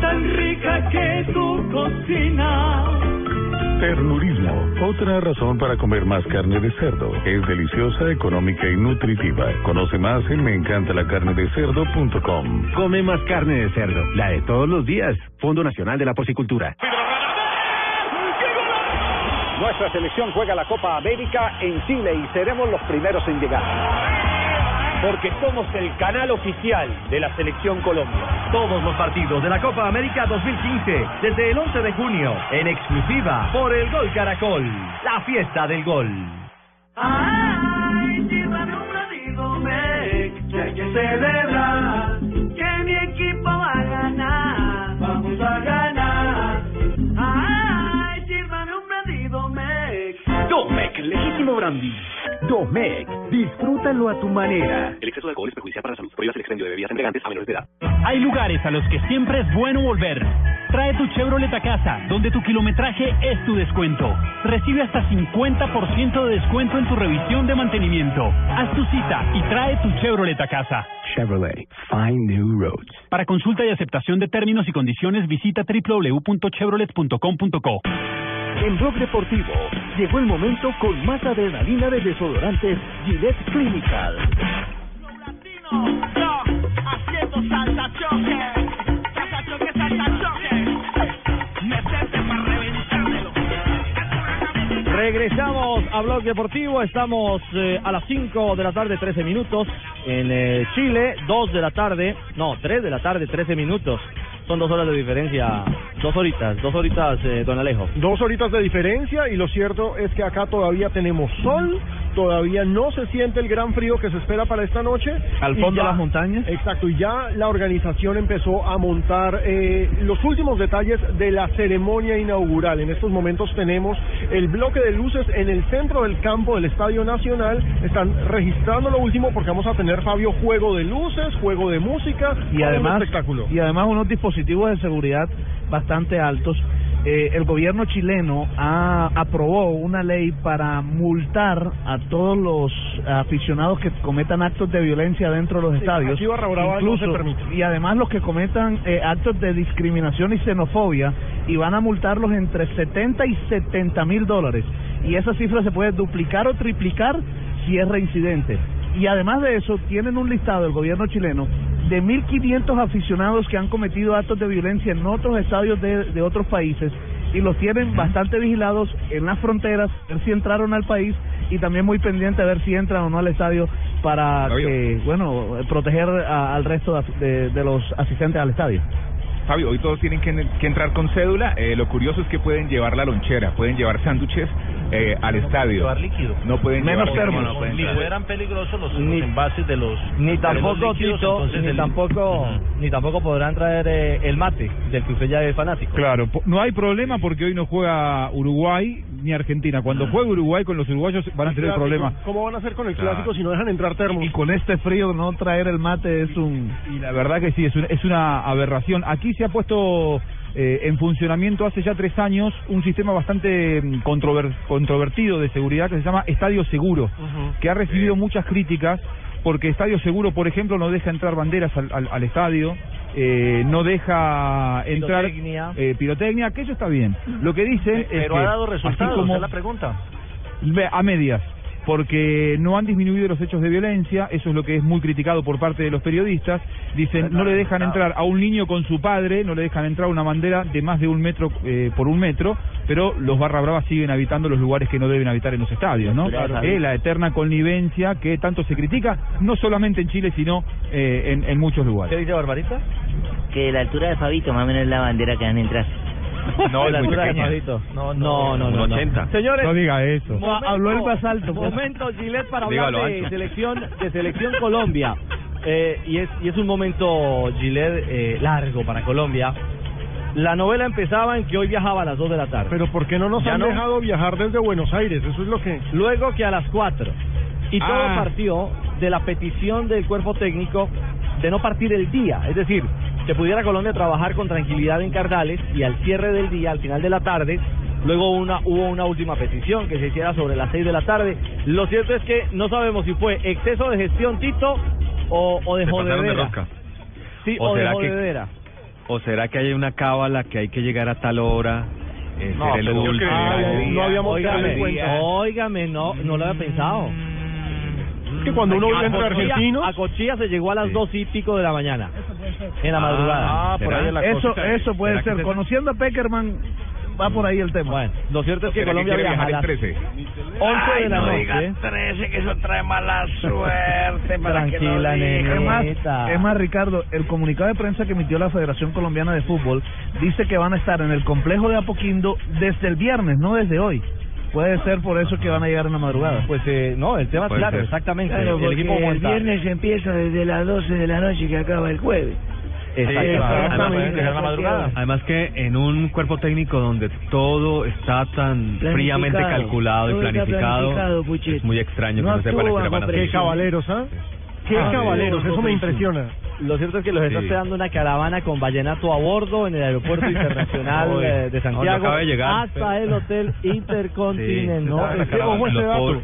tan rica que tu cocina. Ternurismo, otra razón para comer más carne de cerdo. Es deliciosa, económica y nutritiva. Conoce más en meencantalacarnedecerdo.com. Come más carne de cerdo, la de todos los días. Fondo Nacional de la Porcicultura. Nuestra selección juega la Copa América en Chile y seremos los primeros en llegar. Porque somos el canal oficial de la selección Colombia. Todos los partidos de la Copa América 2015, desde el 11 de junio, en exclusiva por el Gol Caracol, la fiesta del gol. Ay, sírvame un ratito, Mec, que hay que celebrar, que mi equipo va a ganar, vamos a ganar. Ay, sírvame un ratito, Mec. Domec, legítimo brandy. Domec, disfrútalo a tu manera. El exceso de alcohol es perjudicial para la salud. Prohíbas el expendio de bebidas embriagantes a menores de edad. Hay lugares a los que siempre es bueno volver. Trae tu Chevrolet a casa, donde tu kilometraje es tu descuento. Recibe hasta 50% de descuento en tu revisión de mantenimiento. Haz tu cita y trae tu Chevrolet a casa. Chevrolet, find new roads. Para consulta y aceptación de términos y condiciones, visita www.chevrolet.com.co. En Blog Deportivo llegó el momento con más adrenalina de desodorantes Gillette Clinical. Regresamos a Blog Deportivo, estamos eh, a las 5 de la tarde, 13 minutos, en eh, Chile, 2 de la tarde, no, 3 de la tarde, 13 minutos. Son dos horas de diferencia, dos horitas, dos horitas, eh, don Alejo. Dos horitas de diferencia y lo cierto es que acá todavía tenemos sol, todavía no se siente el gran frío que se espera para esta noche. Al fondo ya- de las montañas. Exacto, y ya la organización empezó a montar eh, los últimos detalles de la ceremonia inaugural. En estos momentos tenemos el bloque de luces en el centro del campo del Estadio Nacional. Están registrando lo último porque vamos a tener, Fabio, juego de luces, juego de música y además espectáculo. y además unos dispositivos de seguridad bastante altos. Eh, el gobierno chileno ha, aprobó una ley para multar a todos los aficionados que cometan actos de violencia dentro de los Sí, estadios. no se permite. y además los que cometan eh, actos de discriminación y xenofobia y van a multarlos entre 70 y 70 mil dólares. Y esa cifra se puede duplicar o triplicar si es reincidente. Y además de eso, tienen un listado del gobierno chileno de 1.500 aficionados que han cometido actos de violencia en otros estadios de, de otros países y los tienen bastante vigilados en las fronteras, a ver si entraron al país y también muy pendiente a ver si entran o no al estadio para que, bueno, proteger a- al resto de, de- de los asistentes al estadio. Fabio, hoy todos tienen que, que entrar con cédula. Eh, lo curioso es que pueden llevar la lonchera, pueden llevar sándwiches eh, al estadio. Llevar líquido. No pueden Menos llevar termos. no pueden Ni fueran peligrosos los, envases de los Ni tampoco, líquidos, Tito, ni el- tampoco, ni tampoco podrán traer eh, el mate, del que usted ya es fanático. Claro, no hay problema porque hoy no juega Uruguay ni Argentina. Cuando juegue Uruguay con los uruguayos van a tener problemas. ¿Cómo van a hacer con el Claro. clásico si no dejan entrar termos? Y con este frío no traer el mate es un... Y la verdad que sí, es una, es una aberración. Aquí se ha puesto eh, en funcionamiento hace ya tres años un sistema bastante mm, controver- controvertido de seguridad que se llama Estadio Seguro, que ha recibido muchas críticas porque Estadio Seguro, por ejemplo, no deja entrar banderas al, al- al estadio, eh, no deja entrar Pirotecnia. eh, pirotecnia, que eso está bien. Lo que dicen es Pero que ha dado así resultados, como- es la pregunta. A medias, porque no han disminuido los hechos de violencia, eso es lo que es muy criticado por parte de los periodistas. Dicen, no le dejan entrar a un niño con su padre, no le dejan entrar una bandera de más de un metro eh, por un metro, pero los barra bravas siguen habitando los lugares que no deben habitar en los estadios, ¿no? Claro. Eh, la eterna connivencia que tanto se critica, no solamente en Chile, sino eh, en, en muchos lugares. ¿Qué dice Barbarita? que la altura de Fabito, más o menos es la bandera que van a entrar. No, la altura de. No, no, no, no. No. 80. Señores, No diga eso. Momento- Habló el más alto. Momento, Gillette, para Dígalo hablar de ancho. selección, de selección Colombia. Eh, y, es, y es un momento, Gillette, eh, largo para Colombia. La novela empezaba en que hoy viajaba a las 2 de la tarde. Pero ¿por qué no nos Ya han no. dejado viajar desde Buenos Aires? Eso es lo que... Luego que a las 4. Y todo Ah. partió de la petición del cuerpo técnico de no partir el día. Es decir, que pudiera Colombia trabajar con tranquilidad en Cardales y al cierre del día, al final de la tarde, luego una, hubo una última petición que se hiciera sobre las 6 de la tarde. Lo cierto es que no sabemos si fue exceso de gestión, Tito, o, o de Se de. Sí, ¿O o, de será que- jodedera. ¿O será que hay una cábala que hay que llegar a tal hora? eh, No, ser el pero yo último? creo que no habíamos Óigame, óigame, no, no lo había pensado. Es que cuando uno A vive entre argentinos... A Cochilla se llegó a las dos y pico de la mañana. En la madrugada. Ah, por ahí es la Eso- cosa. Eso puede ¿Será que ser. se- Conociendo a Peckerman, va por ahí el tema. Bueno, lo cierto es que ¿Será que Colombia quiere viaja a las el 11 Ay, de la no noche. 13, que eso trae mala suerte. para que Tranquila. Es más, nenita. es más, Ricardo, el comunicado de prensa que emitió la Federación Colombiana de Fútbol dice que van a estar en el complejo de Apoquindo desde el viernes, no desde hoy. Puede ser por eso que van a llegar en la madrugada. Pues eh, no, el tema es claro, ser. exactamente. Claro, el equipo el viernes empieza desde las 12 de la noche que acaba el jueves. Exactamente. Además, además que en un cuerpo técnico donde todo está tan fríamente calculado y planificado, es muy extraño No que no que van a hacer. Qué caballeros, ¿ah? Qué Ah, caballeros, eso me impresiona. Lo cierto es que los está Sí. esperando una caravana con vallenato a bordo en el aeropuerto internacional eh, de No, Santiago no acaba de llegar. hasta el hotel Intercontinental. No, es que, ojo ese dato.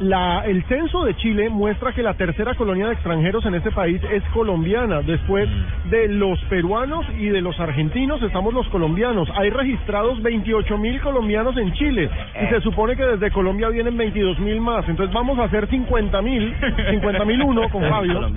La, el censo de Chile muestra que la tercera colonia de extranjeros en este país es colombiana. Después de los peruanos y de los argentinos estamos los colombianos. Hay registrados 28 mil colombianos en Chile y se supone que desde Colombia vienen 22 mil más. Entonces vamos a hacer 50 mil, 50 mil uno con Fabio.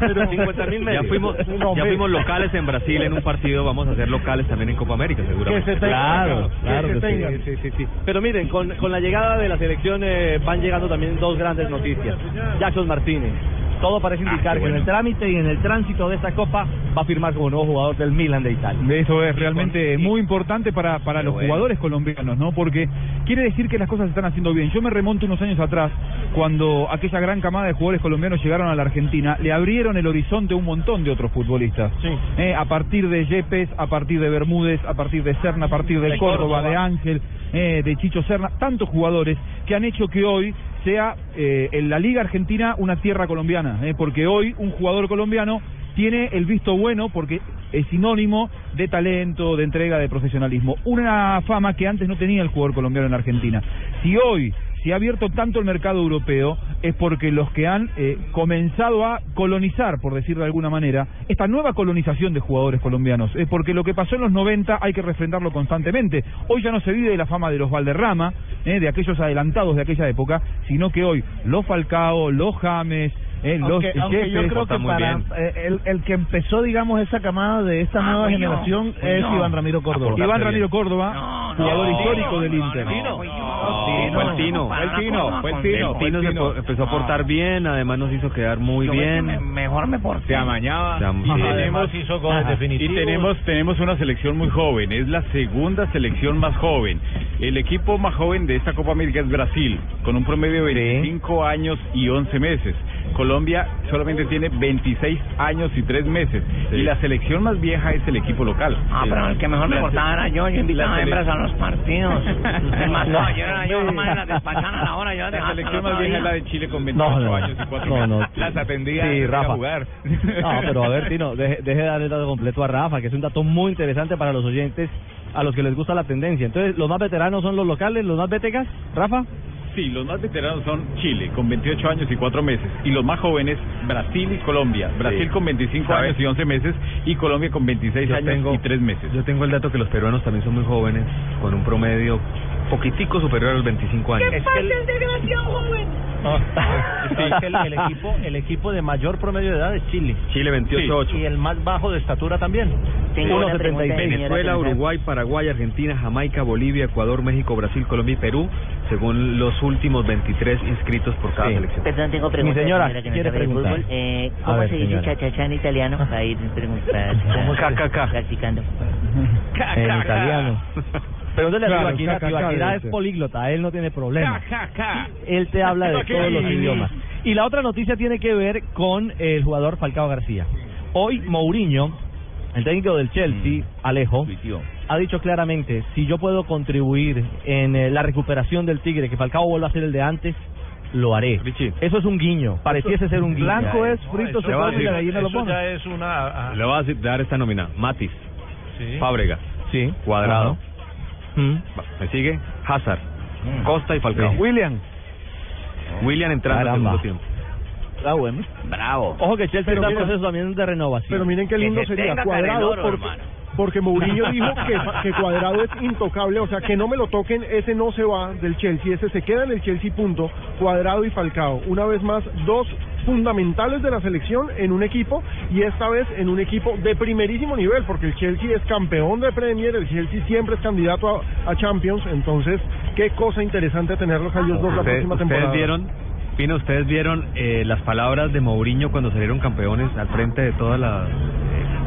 Pero 50.000 Ya fuimos, No, ya hombre. fuimos locales en Brasil en un partido, vamos a ser locales también en Copa América, seguramente. Que se tengan. Claro, Que claro se que sí. tengan. Sí, sí, sí. Pero miren, con, con la llegada de la selección eh, van llegando también dos grandes noticias. Jackson Martínez. Todo parece indicar que en el trámite y en el tránsito de esta copa va a firmar como nuevo jugador del Milan de Italia. Eso es realmente muy importante para, para los bueno. jugadores colombianos, ¿no? Porque quiere decir que las cosas se están haciendo bien. Yo me remonto unos años atrás, cuando aquella gran camada de jugadores colombianos llegaron a la Argentina, le abrieron el horizonte a un montón de otros futbolistas. Eh, a partir de Yepes, a partir de Bermúdez, a partir de Serna, a partir de, De Córdoba, Córdoba. de Ángel, eh, de Chicho Serna, tantos jugadores que han hecho que hoy sea eh, en la Liga Argentina una tierra colombiana, eh, porque hoy un jugador colombiano tiene el visto bueno porque es sinónimo de talento, de entrega, de profesionalismo. Una fama que antes no tenía el jugador colombiano en Argentina. Si hoy se ha abierto tanto el mercado europeo es porque los que han eh, comenzado a colonizar, por decirlo de alguna manera, esta nueva colonización de jugadores colombianos. Es porque lo que pasó en los 90 hay que refrendarlo constantemente. Hoy ya no se vive de la fama de los Valderrama, eh, de aquellos adelantados de aquella época, sino que hoy los Falcao, los James, eh, los Aunque, aunque yo creo que para eh, el, el que empezó, digamos, esa camada de esta Ah, nueva generación es. Iván Ramiro Córdoba. Iván Ramiro Córdoba, jugador histórico del Inter. No, fue el Tino, fue el Tino, fue el Tino. El Tino se po- empezó a portar bien, además nos hizo quedar muy bien. mejor me porté. Se amañaba. Y tenemos, y tenemos, tenemos una selección muy joven, es la segunda selección más joven. El equipo más joven de esta Copa América es Brasil, con un promedio de 25 años y 11 meses. Colombia solamente tiene 26 años y 3 meses. Y la selección más vieja es el equipo local. Ah, pero el que mejor me portaba era yo, yo invitaba a hembras a los partidos. Es más, no, yo era yo, nomás en la despachaban a la hora, yo La selección más vieja es la de Chile con 28 No, no, años y 4 no, no. meses. Las atendía Sí, ir a Rafa. jugar. No, pero a ver, Tino, deje, deje de darle el dato completo a Rafa, que es un dato muy interesante para los oyentes, a los que les gusta la tendencia. Entonces, ¿los más veteranos son los locales, los más vetegas, Rafa? Sí, los más veteranos son Chile, con 28 años y 4 meses. Y los más jóvenes, Brasil y Colombia. Brasil Sí. con 25 ¿Sabe? años y 11 meses y Colombia con 26 Yo años tengo- y 3 meses. Yo tengo el dato que los peruanos también son muy jóvenes, con un promedio poquitico superior a los 25 años. pasa el desgraciado joven? Es que el, el equipo, el equipo de mayor promedio de edad es Chile. Chile 28-8. Sí, Y el más bajo de estatura también. Tengo Uno una pregunta, 76. Venezuela, Uruguay, Paraguay, Argentina, Jamaica, Bolivia, Ecuador, México, Brasil, Colombia y Perú, según los últimos 23 inscritos por cada selección. Perdón, tengo preguntas. señora, que no ¿quiere preguntar? fútbol. Eh, ¿Cómo ver, se dice señora. cha-cha-cha en italiano? Para ir preguntando. Practicando. En italiano. Pregúntale Claro, a Tibaquira, ca, ca, Tibaquira ca, es dice. políglota, él no tiene problema. Ja, ja, ja. Él te habla de todos los idiomas. Y la otra noticia tiene que ver con el jugador Falcao García. Hoy Mourinho, el técnico del Chelsea, Alejo, ha dicho claramente, si yo puedo contribuir en eh, la recuperación del Tigre, que Falcao vuelva a ser el de antes, lo haré. Eso es un guiño, pareciese ser un guiño. Blanco es, frito se voy a come y la gallina lo pone. ya es una... Le voy a dar esta nómina. Matis, Sí. Fábregas, sí. Cuadrado, Mm. ¿me sigue? Hazard, Costa y Falcao. Sí. William. William entrando al segundo tiempo. Está bueno. Bravo. Ojo que Chelsea Pero está en proceso también de renovación. Pero miren qué lindo Que se sería cuadrado porque, hermano. porque Mourinho dijo que, que cuadrado es intocable, o sea que no me lo toquen, ese no se va del Chelsea, ese se queda en el Chelsea punto, cuadrado y Falcao. Una vez más, dos fundamentales de la selección en un equipo y esta vez en un equipo de primerísimo nivel, porque el Chelsea es campeón de Premier, el Chelsea siempre es candidato a, a Champions, entonces qué cosa interesante tenerlos a ellos dos la Ustedes, próxima ustedes temporada. vieron, Pino, ustedes vieron eh, las palabras de Mourinho cuando salieron campeones al frente de todo el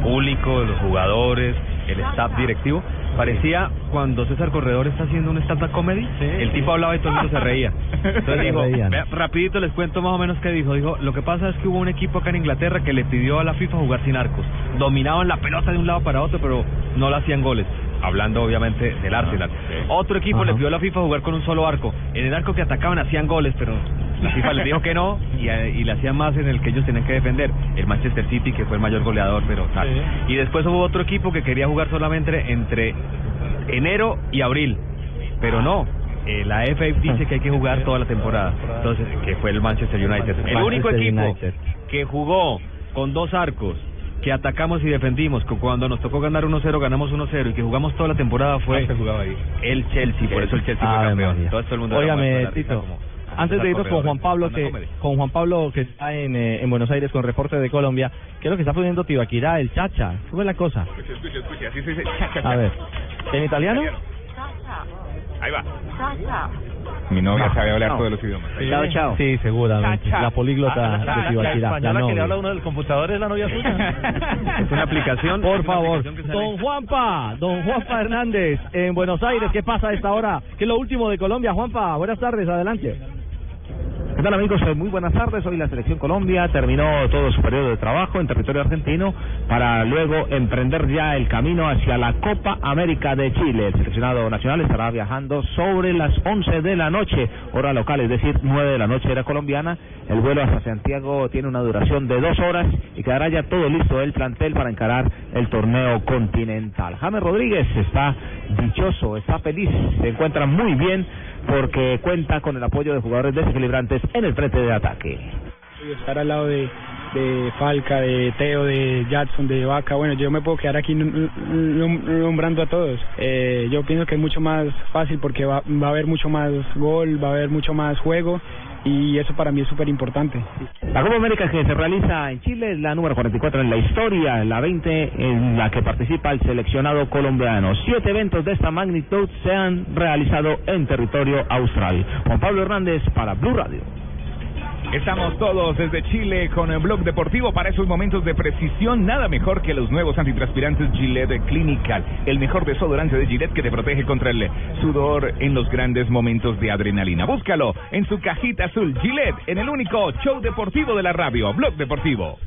público, los jugadores, el staff directivo. Parecía cuando César Corredor está haciendo un stand-up comedy, el tipo hablaba y todo el mundo se reía. Entonces dijo, vea, rapidito les cuento más o menos qué dijo. Dijo, lo que pasa es que hubo un equipo acá en Inglaterra que le pidió a la FIFA jugar sin arcos. Dominaban la pelota de un lado para otro, pero no le hacían goles. Hablando obviamente del Arsenal. Otro equipo le pidió a la FIFA jugar con un solo arco. En el arco que atacaban hacían goles, pero la FIFA les dijo que no y, y le hacían más en el que ellos tenían que defender. El Manchester City, que fue el mayor goleador, pero tal. Y después hubo otro equipo que quería jugar solamente entre enero y abril. Pero no, eh, la FA dice que hay que jugar toda la temporada. Entonces, que fue el Manchester United. El único equipo que jugó con dos arcos, que atacamos y defendimos, que cuando nos tocó ganar 1-0 ganamos 1-0 y que jugamos toda la temporada fue el Chelsea, por eso el Chelsea fue campeón. María. Todo, todo el mundo Óigame, Tito, como- Antes de irnos con. Juan Pablo, que, con Juan Pablo que está en, eh, en Buenos Aires con reporte de Colombia, ¿qué es lo que está poniendo Tibaquirá, el chacha? ¿Cómo es la cosa? Escucha, escucha, así se dice. A ver, ¿en italiano? Ahí va. Mi novia No, sabe hablar no. todos los idiomas. Chao, chao. Sí, seguramente. La políglota Ah, la- de la Tibaquirá, la que le habla uno del computador es la novia suya. Es una aplicación. Por favor, aplicación don Juanpa, don Juanpa Hernández, en Buenos Aires, ¿qué pasa a esta hora? ¿Qué es lo último de Colombia? Juanpa, buenas tardes, adelante. ¿Qué tal amigos? Eh, Muy buenas tardes. Hoy la Selección Colombia terminó todo su periodo de trabajo en territorio argentino para luego emprender ya el camino hacia la Copa América de Chile. El seleccionado nacional estará viajando sobre las 11 de la noche, hora local, es decir, 9 de la noche era colombiana. El vuelo hasta Santiago tiene una duración de dos horas y quedará ya todo listo el plantel para encarar el torneo continental. James Rodríguez está dichoso, está feliz, se encuentra muy bien porque cuenta con el apoyo de jugadores desequilibrantes en el frente de ataque. estar al lado de, de Falca, de Teo, de Jackson, de Vaca. Bueno, yo me puedo quedar aquí nombrando a todos. Eh, yo pienso que es mucho más fácil porque va, va a haber mucho más gol, va a haber mucho más juego y eso para mí es súper importante. La Copa América que se realiza en Chile es la número 44 en la historia, la 20 en la que participa el seleccionado colombiano. Siete eventos de esta magnitud se han realizado en territorio austral. Juan Pablo Hernández para Blue Radio. Estamos todos desde Chile con el blog deportivo para esos momentos de precisión. Nada mejor que los nuevos antitranspirantes Gillette Clinical. El mejor desodorante de Gillette que te protege contra el sudor en los grandes momentos de adrenalina. Búscalo en su cajita azul Gillette en el único show deportivo de la radio, Blog Deportivo.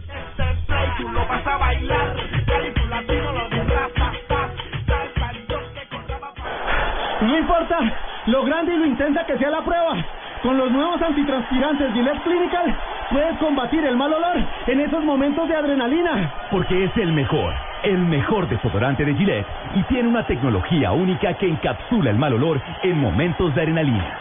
No importa lo grande y lo intensa que sea la prueba. Con los nuevos antitranspirantes Gillette Clinical puedes combatir el mal olor en esos momentos de adrenalina. Porque es el mejor, el mejor desodorante de Gillette y tiene una tecnología única que encapsula el mal olor en momentos de adrenalina.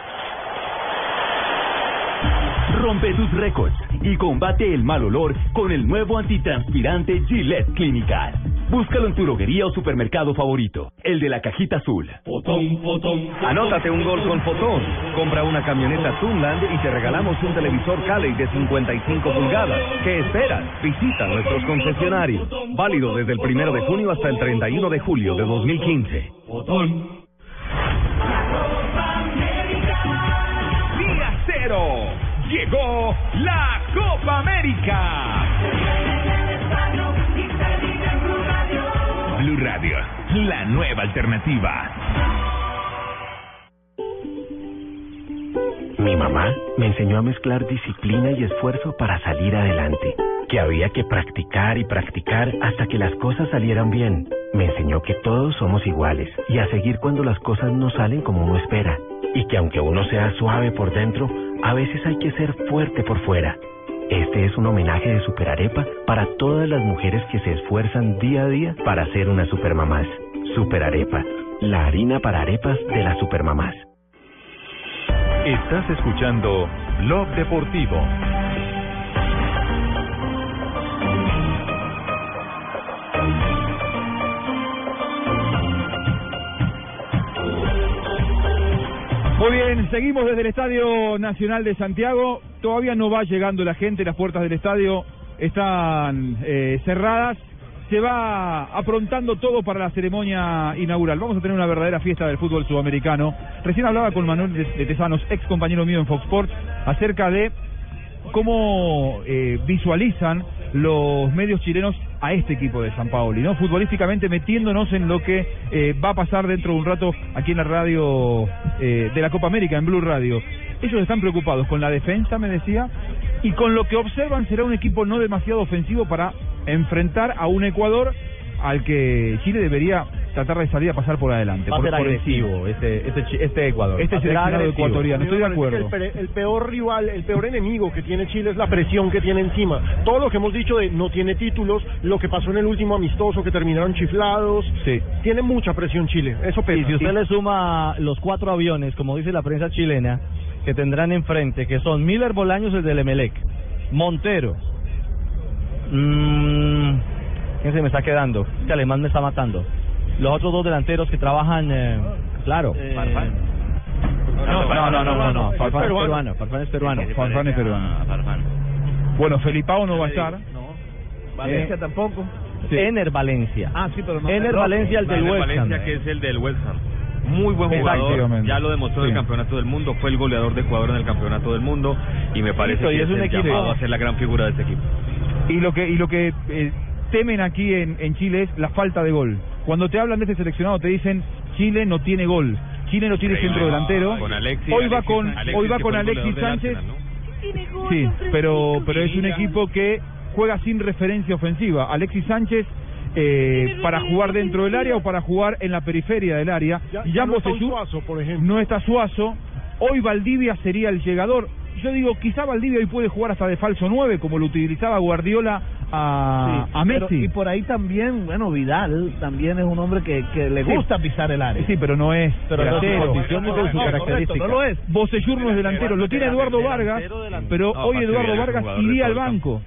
Rompe tus récords y combate el mal olor con el nuevo antitranspirante Gillette Clinical. Búscalo en tu droguería o supermercado favorito, el de la cajita azul. Anótate un gol con Fotón. Compra una camioneta Tunland y te regalamos un televisor Cali de 55 pulgadas. ¿Qué esperas? Visita nuestros concesionarios. Válido desde el primero de junio hasta el 31 de julio de 2015. Día cero. Llegó la Copa América. La nueva alternativa. Mi mamá me enseñó a mezclar disciplina y esfuerzo para salir adelante, que había que practicar y practicar hasta que las cosas salieran bien. Me enseñó que todos somos iguales y a seguir cuando las cosas no salen como uno espera, y que aunque uno sea suave por dentro, a veces hay que ser fuerte por fuera. Este es un homenaje de Superarepa para todas las mujeres que se esfuerzan día a día para ser unas supermamás. Superarepa, la harina para arepas de las supermamás. Estás escuchando Blog Deportivo. Muy bien, seguimos desde el Estadio Nacional de Santiago. Todavía no va llegando la gente, las puertas del estadio están eh, cerradas. Se va aprontando todo para la ceremonia inaugural. Vamos a tener una verdadera fiesta del fútbol sudamericano. Recién hablaba con Manuel de Tesanos, ex compañero mío en Fox Sports, acerca de cómo eh, visualizan los medios chilenos a este equipo de San Paoli, ¿no? Futbolísticamente metiéndonos en lo que eh, va a pasar dentro de un rato aquí en la radio eh, de la Copa América, en Blue Radio. Ellos están preocupados con la defensa, me decía, y con lo que observan será un equipo no demasiado ofensivo para enfrentar a un Ecuador al que Chile debería tratar de salir a pasar por adelante. Va a por- ser por agresivo este, este, este Ecuador. Este seleccionado agresivo. ecuatoriano, estoy de acuerdo. El, pe- el peor rival, el peor enemigo que tiene Chile es la presión que tiene encima. Todo lo que hemos dicho de no tiene títulos, lo que pasó en el último amistoso que terminaron chiflados, Sí. tiene mucha presión Chile. Eso pesa. Y si usted le suma los cuatro aviones, como dice la prensa chilena, que tendrán enfrente, que son Miller Bolaños, el del Emelec, Montero, mmm, ¿quién se me está quedando? Este alemán me está matando. Los otros dos delanteros que trabajan, eh, claro. No, no, no, no, no, no. Farfán es peruano, Farfán es peruano. Farfán es peruano. Bueno, Felipao no va a estar. Valencia Eh, tampoco. sí. Ener Valencia. Ah, sí, pero no. Ener Valencia, el del West Ham. Valencia, que es el del West Ham. Muy buen jugador, ya lo demostró en Sí. el campeonato del mundo, fue el goleador de Ecuador en el campeonato del mundo y me parece Listo, que es es, un el equipo. llamado a ser la gran figura de este equipo. Y lo que y lo que eh, temen aquí en, en Chile es la falta de gol. Cuando te hablan de este seleccionado te dicen Chile no tiene gol, Chile no tiene centro delantero. con Alexis- hoy va Alexis- con Alexis, hoy va con Alexis Sánchez. Arsenal, ¿no? Sí, pero pero es un equipo que juega sin referencia ofensiva. Alexis Sánchez eh, para jugar dentro del área o para jugar en la periferia del área. Ya- y ya no está Suazo, por ejemplo. no está Suazo. Hoy Valdivia sería el llegador. Yo digo, quizá Valdivia hoy puede jugar hasta de falso 9, como lo utilizaba Guardiola a, Sí, a pero- Messi. y por ahí también, bueno, Vidal también es un hombre que, que le Sí. gusta pisar el área. Sí, pero no es Pero delantero. su No, característica. correcto, no lo es. Bocellur no es delantero, lo tiene Eduardo Vargas, pero hoy Eduardo Vargas iría al banco.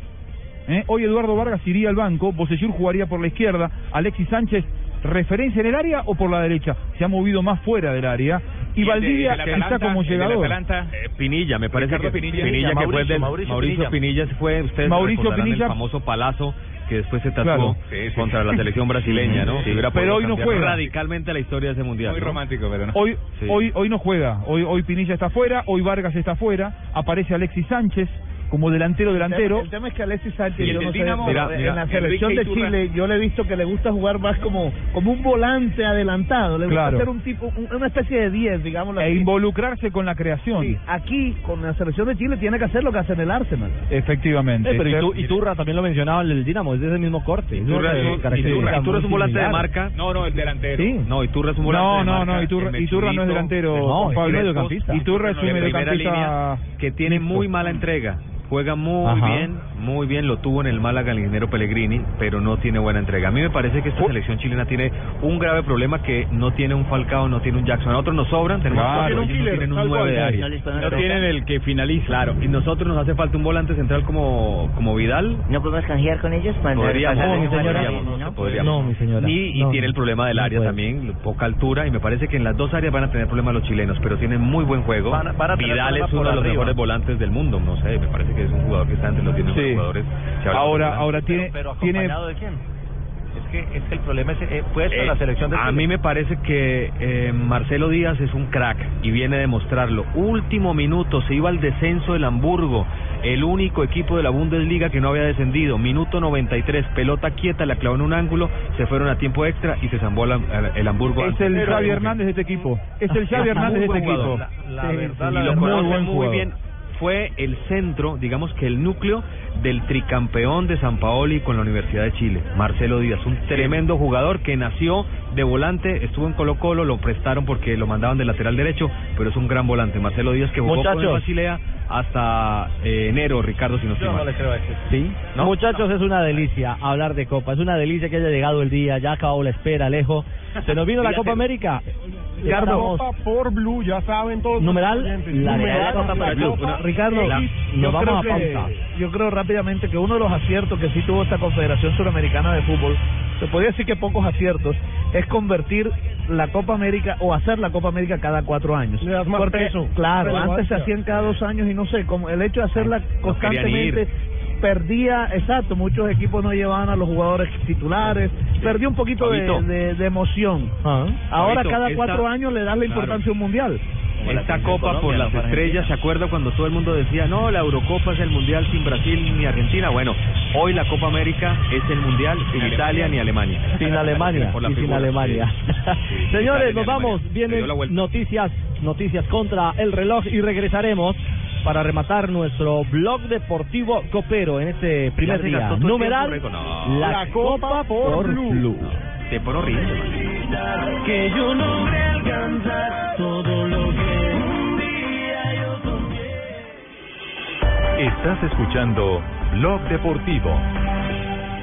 ¿Eh? Hoy Eduardo Vargas iría al banco, Bocellur jugaría por la izquierda, Alexis Sánchez referencia en el área o por la derecha. Se ha movido más fuera del área y, de- Valdivia del está como llegador. Atalanta, eh, Pinilla, me parece Ricardo que Pinilla. Pinilla, que fue del Mauricio Mauricio, Pinilla, se fue, ustedes Mauricio Pinilla. el famoso palazo que después se tatuó Claro. contra la selección brasileña, ¿no? Sí, Si hubiera pero hoy no juega. radicalmente la historia de ese mundial. Muy ¿no? romántico, pero no. Hoy, Sí. hoy, hoy no juega. Hoy, hoy Pinilla está fuera, hoy Vargas está fuera. Aparece Alexis Sánchez como delantero delantero. El tema es que Alexis Sánchez, el yo no sé, Dinamo, pero mira, en mira, la selección de Iturra. Chile yo le he visto que le gusta jugar más como como un volante adelantado, le gusta Claro. ser un tipo, un- una especie de 10, digamos. E involucrarse con la creación. Aquí, con la selección de Chile, tiene que hacer lo que hace en el Arsenal. Efectivamente. Eh, pero Ser- Itu- Iturra también lo mencionaba el del Dinamo, es de ese mismo corte. Iturra es Iturra- Iturra es un volante de marca. No, no, el delantero. Sí. No, Iturra es un volante No, de no, marca. no, Iturra, El Iturra no es delantero. No, Juan es Pablo. mediocampista. Iturra es un mediocampista que tiene muy mala entrega. Juega muy Ajá. bien, muy bien, lo tuvo en el Málaga el ingeniero Pellegrini, pero no tiene buena entrega. A mí me parece que esta selección chilena tiene un grave problema que no tiene un Falcao, no tiene un Jackson. A nosotros nos sobran, tenemos Claro. cuatro, no tienen un tal cual, 9 de área. No tienen el que finaliza. Claro, y nosotros nos hace falta un volante central como, como Vidal. ¿No podemos canjear con ellos? Para Podríamos, no, podríamos, ¿no? podríamos. No, mi señora. Ni- y No, tiene el problema del no área puede. también, poca altura, y me parece que en las dos áreas van a tener problemas los chilenos, pero tienen muy buen juego. Van a- van a tener Vidal es uno de los arriba. mejores volantes del mundo, no sé, me parece que es un jugador que está entre los 10 mejores Sí. jugadores. Ahora, ahora tiene, Pero tiene acompañado de quién? Es que, es que el problema es eh, puesto en Eh, la selección de a mí me parece que eh, Marcelo Díaz es un crack y viene a demostrarlo. Último minuto, se iba al descenso del Hamburgo, el único equipo de la Bundesliga que no había descendido. Minuto 93, pelota quieta, la clavó en un ángulo, se fueron a tiempo extra y se zambó la- el Hamburgo. Es el Pero- Xavi Hernández de este equipo. Es el Xavi Hernández de este buen equipo. La Sí, verdad, sí, la y lo verdad. conoce muy bien. Fue el centro, digamos que el núcleo del tricampeón de San Paoli con la Universidad de Chile, Marcelo Díaz, un tremendo jugador que nació de volante, estuvo en Colo Colo, lo prestaron porque lo mandaban de lateral derecho, pero es un gran volante, Marcelo Díaz que jugó con. Basilea hasta eh, enero, Ricardo, si no estoy no mal. le creo a este. Sí. ¿No? Muchachos, es una delicia hablar de Copa. Es una delicia que haya llegado el día. Ya acabó la espera, Alejo. Se nos vino la. Copa América. La Ricardo, por Blue, ya saben todos. numeral, la Numeral, la Blue. Copa Ricardo, X. yo nos vamos creo a que-. Yo creo rápidamente que uno de los aciertos que sí tuvo esta Confederación Suramericana de Fútbol, se podría decir que pocos aciertos, es convertir la Copa América o hacer la Copa América cada cuatro años. Le das más Porque, peso, claro, antes se hacían cada dos años y no sé, como el hecho de hacerla constantemente. Perdía, exacto, muchos equipos no llevaban a los jugadores titulares, perdió un poquito de, de- de emoción. Ah. Ahora Fabito, cada esta- cuatro años le das la Claro. importancia a un mundial. Esta copa por las estrellas, ¿se acuerda cuando todo el mundo decía, no, la Eurocopa es el mundial sin Brasil ni Argentina? Bueno, hoy la Copa América es el mundial sin Italia ni Alemania. Sin Alemania Por la y sin Alemania. sí. Sí, Señores, Italia nos vamos. Alemania. Vienen noticias, noticias contra el reloj y regresaremos para rematar nuestro blog deportivo copero en este primer día. Numeral. No. la, La Copa, Copa por por Blue. Blue. Te por horrible. Que yo logré alcanzar todo lo que un día yo soñé. Estás escuchando Blog Deportivo.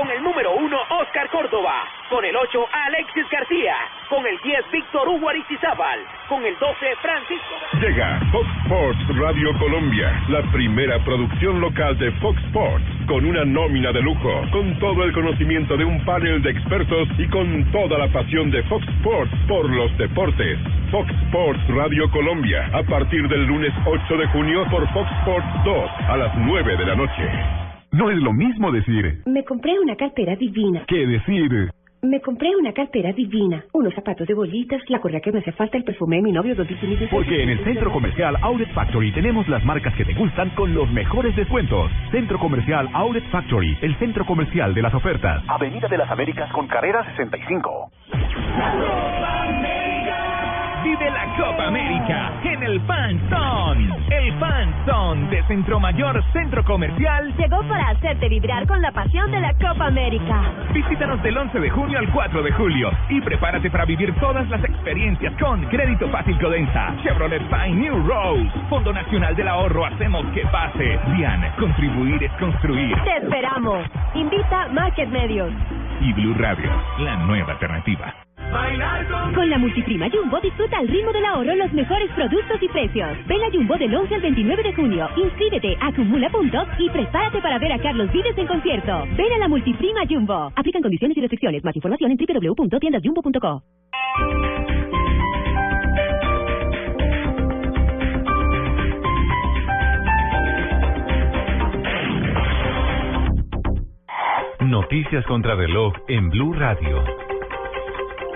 Con el número 1, Oscar Córdoba. Con el 8, Alexis García. Con el 10, Víctor Hugo Aristizábal. Con el 12, Francisco. Llega Fox Sports Radio Colombia, la primera producción local de Fox Sports, con una nómina de lujo, con todo el conocimiento de un panel de expertos y con toda la pasión de Fox Sports por los deportes. Fox Sports Radio Colombia, a partir del lunes 8 de junio por Fox Sports 2 a las 9 de la noche. No es lo mismo decir Me compré una cartera divina. que decir. Me compré una cartera divina. Unos zapatos de bolitas, la correa que me hace falta, el perfume de mi novio, dos bikinis de Porque en el Centro Comercial Outlet Factory tenemos las marcas que te gustan con los mejores descuentos. Centro Comercial Outlet Factory, el centro comercial de las ofertas. Avenida de las Américas con carrera 65. Vive la Copa América en el Fan Zone. El Fan Zone de Centro Mayor Centro Comercial. Llegó para hacerte vibrar con la pasión de la Copa América. Visítanos del 11 de junio al 4 de julio y prepárate para vivir todas las experiencias con Crédito Fácil Codensa, Chevrolet Fine New Rose, Fondo Nacional del Ahorro, hacemos que pase. Dian, contribuir es construir. Te esperamos. Invita Market Medios. Y Blue Radio, la nueva alternativa. Con la multiprima Jumbo disfruta al ritmo del ahorro los mejores productos y precios. Ven a Jumbo del 11 al 29 de junio. Inscríbete, acumula puntos y prepárate para ver a Carlos Vives en concierto. Ven a la multiprima Jumbo. Aplican condiciones y restricciones. Más información en www.tiendasjumbo.co. Noticias contra reloj en Blue Radio.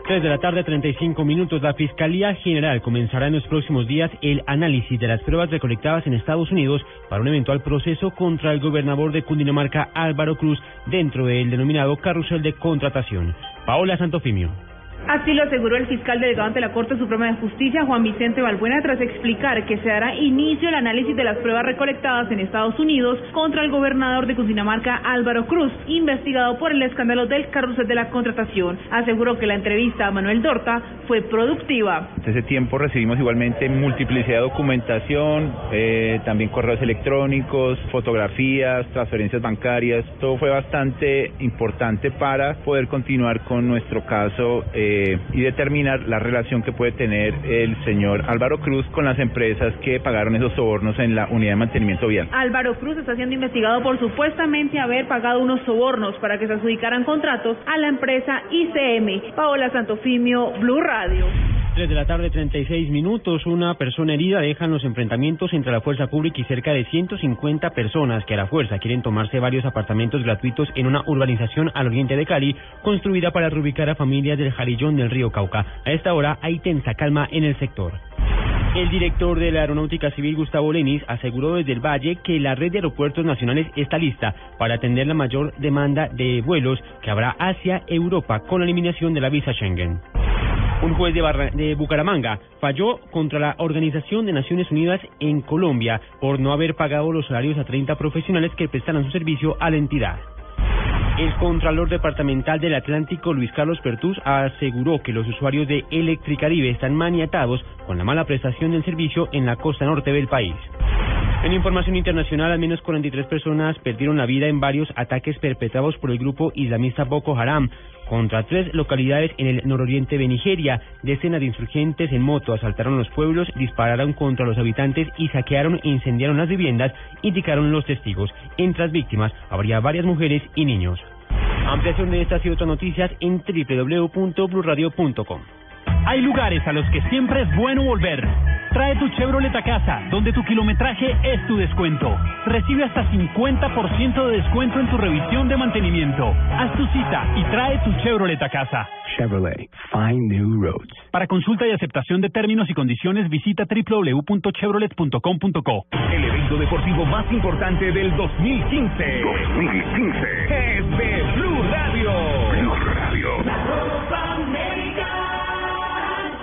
3 de la tarde, 35 minutos. La Fiscalía General comenzará en los próximos días el análisis de las pruebas recolectadas en Estados Unidos para un eventual proceso contra el gobernador de Cundinamarca, Álvaro Cruz, dentro del denominado carrusel de contratación. Paola Santofimio. Así lo aseguró el fiscal delegado ante la Corte Suprema de Justicia, Juan Vicente Balbuena, tras explicar que se dará inicio al análisis de las pruebas recolectadas en Estados Unidos contra el gobernador de Cundinamarca, Álvaro Cruz, investigado por el escándalo del carrusel de la contratación. Aseguró que la entrevista a Manuel Dorta fue productiva. Desde ese tiempo recibimos igualmente multiplicidad de documentación, eh, también correos electrónicos, fotografías, transferencias bancarias. Todo fue bastante importante para poder continuar con nuestro caso. Eh, y determinar la relación que puede tener el señor Álvaro Cruz con las empresas que pagaron esos sobornos en la unidad de mantenimiento vial. Álvaro Cruz está siendo investigado por supuestamente haber pagado unos sobornos para que se adjudicaran contratos a la empresa ICM. Paola Santofimio, Blue Radio. 3 de la tarde, 36 minutos. Una persona herida deja en los enfrentamientos entre la fuerza pública y cerca de 150 personas que a la fuerza quieren tomarse varios apartamentos gratuitos en una urbanización al oriente de Cali, construida para reubicar a familias del Jarillón del río Cauca. A esta hora hay tensa calma en el sector. El director de la Aeronáutica Civil, Gustavo Lenis, aseguró desde el Valle que la red de aeropuertos nacionales está lista para atender la mayor demanda de vuelos que habrá hacia Europa con la eliminación de la visa Schengen. Un juez de, de, Bucaramanga falló contra la Organización de Naciones Unidas en Colombia por no haber pagado los salarios a 30 profesionales que prestaran su servicio a la entidad. El Contralor Departamental del Atlántico, Luis Carlos Pertús, aseguró que los usuarios de Electricaribe están maniatados con la mala prestación del servicio en la costa norte del país. En información internacional, al menos 43 personas perdieron la vida en varios ataques perpetrados por el grupo islamista Boko Haram contra tres localidades en el nororiente de Nigeria. Decenas de insurgentes en moto asaltaron los pueblos, dispararon contra los habitantes y saquearon e incendiaron las viviendas, indicaron los testigos. Entre las víctimas habría varias mujeres y niños. Ampliación de estas y otras noticias en www.bluradio.com. Hay lugares a los que siempre es bueno volver. Trae tu Chevrolet a casa, donde tu kilometraje es tu descuento. Recibe hasta 50% de descuento en tu revisión de mantenimiento. Haz tu cita y trae tu Chevrolet a casa. Chevrolet, find new roads. Para consulta y aceptación de términos y condiciones, visita www.chevrolet.com.co. El evento deportivo más importante del 2015. 2015. Es de Blue Radio. Blue Radio.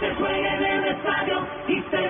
Se juega en el estadio y se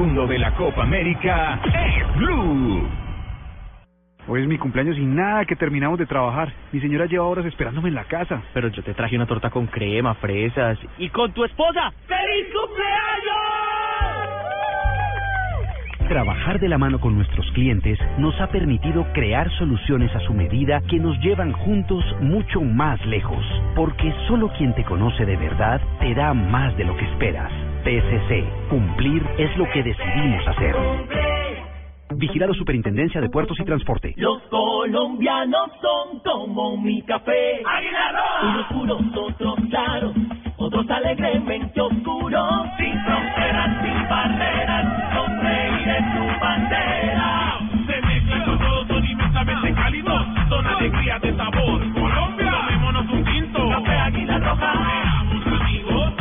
de la Copa América es Blue. Hoy es mi cumpleaños y nada que terminamos de trabajar. Mi señora lleva horas esperándome en la casa. Pero yo te traje una torta con crema, fresas y con tu esposa. ¡Feliz cumpleaños! Trabajar de la mano con nuestros clientes nos ha permitido crear soluciones a su medida que nos llevan juntos mucho más lejos. Porque solo quien te conoce de verdad te da más de lo que esperas. PSC, cumplir es lo que decidimos hacer. Vigilado Superintendencia de Puertos y Transporte. Los colombianos son como mi café. Unos puros, otros claros, otros alegremente oscuros. Sin fronteras, sin barreras, con reír en su bandera. Se mezclan con todos, son inmensamente cálidos, son alegría de sabor. Colombia, tomémonos un tinto. Café Águila Roja. Seamos amigos.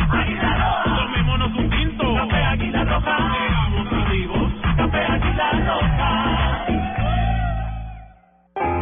Roja. Café Águila Roja.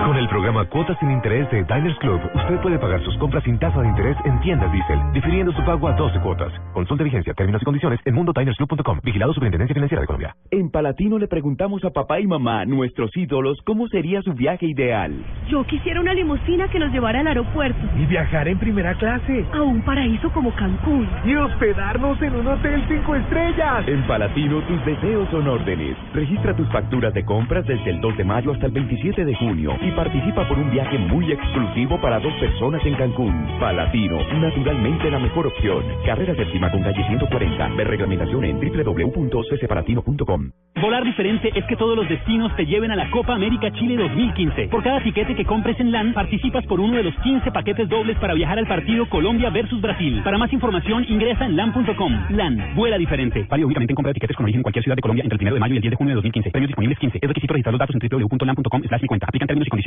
Con el programa Cuotas sin Interés de Diners Club, usted puede pagar sus compras sin tasa de interés en tiendas Diesel, difiriendo su pago a 12 cuotas. Consulte vigencia, términos y condiciones en mundodinersclub.com. Vigilado Superintendencia Financiera de Colombia. En Palatino le preguntamos a papá y mamá, nuestros ídolos, cómo sería su viaje ideal. Yo quisiera una limusina que nos llevara al aeropuerto. Y viajar en primera clase. A un paraíso como Cancún. Y hospedarnos en un hotel cinco estrellas. En Palatino tus deseos son órdenes. Registra tus facturas de compras desde el 2 de mayo hasta el 27 de junio. Y Participa por un viaje muy exclusivo para dos personas en Cancún. Palatino, naturalmente la mejor opción. Carrera séptima con calle 140. Ver reglamentación en www.ccpalatino.com. Volar diferente es que todos los destinos te lleven a la Copa América Chile 2015. Por cada tiquete que compres en LAN, participas por uno de los 15 paquetes dobles para viajar al partido Colombia versus Brasil. Para más información, ingresa en LAN.com. LAN, vuela diferente. Válido únicamente en compra de tiquetes con origen en cualquier ciudad de Colombia entre el 1 de mayo y el 10 de junio de 2015. Premios disponibles 15. Es requisito registrar los datos en www.lan.com slash mi cuenta. Aplican términos y condiciones.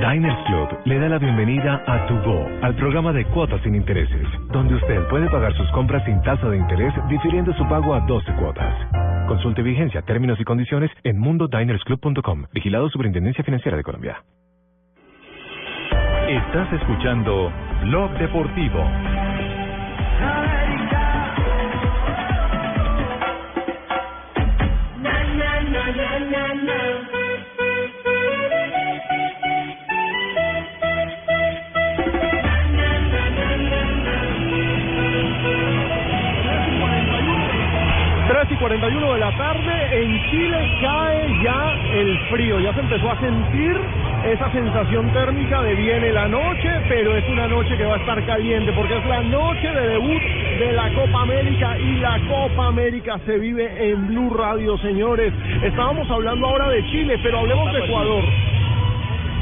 Diners Club le da la bienvenida a Tu Go, al programa de cuotas sin intereses, donde usted puede pagar sus compras sin tasa de interés difiriendo su pago a 12 cuotas. Consulte vigencia, términos y condiciones en mundodinersclub.com. Vigilado Superintendencia Financiera de Colombia. Estás escuchando Blog Deportivo. Tres y 41 de la tarde, en Chile cae ya el frío, ya se empezó a sentir esa sensación térmica de viene la noche, pero es una noche que va a estar caliente porque es la noche de debut de la Copa América y la Copa América se vive en Blue Radio, señores. Estábamos hablando ahora de Chile, pero hablemos de Ecuador.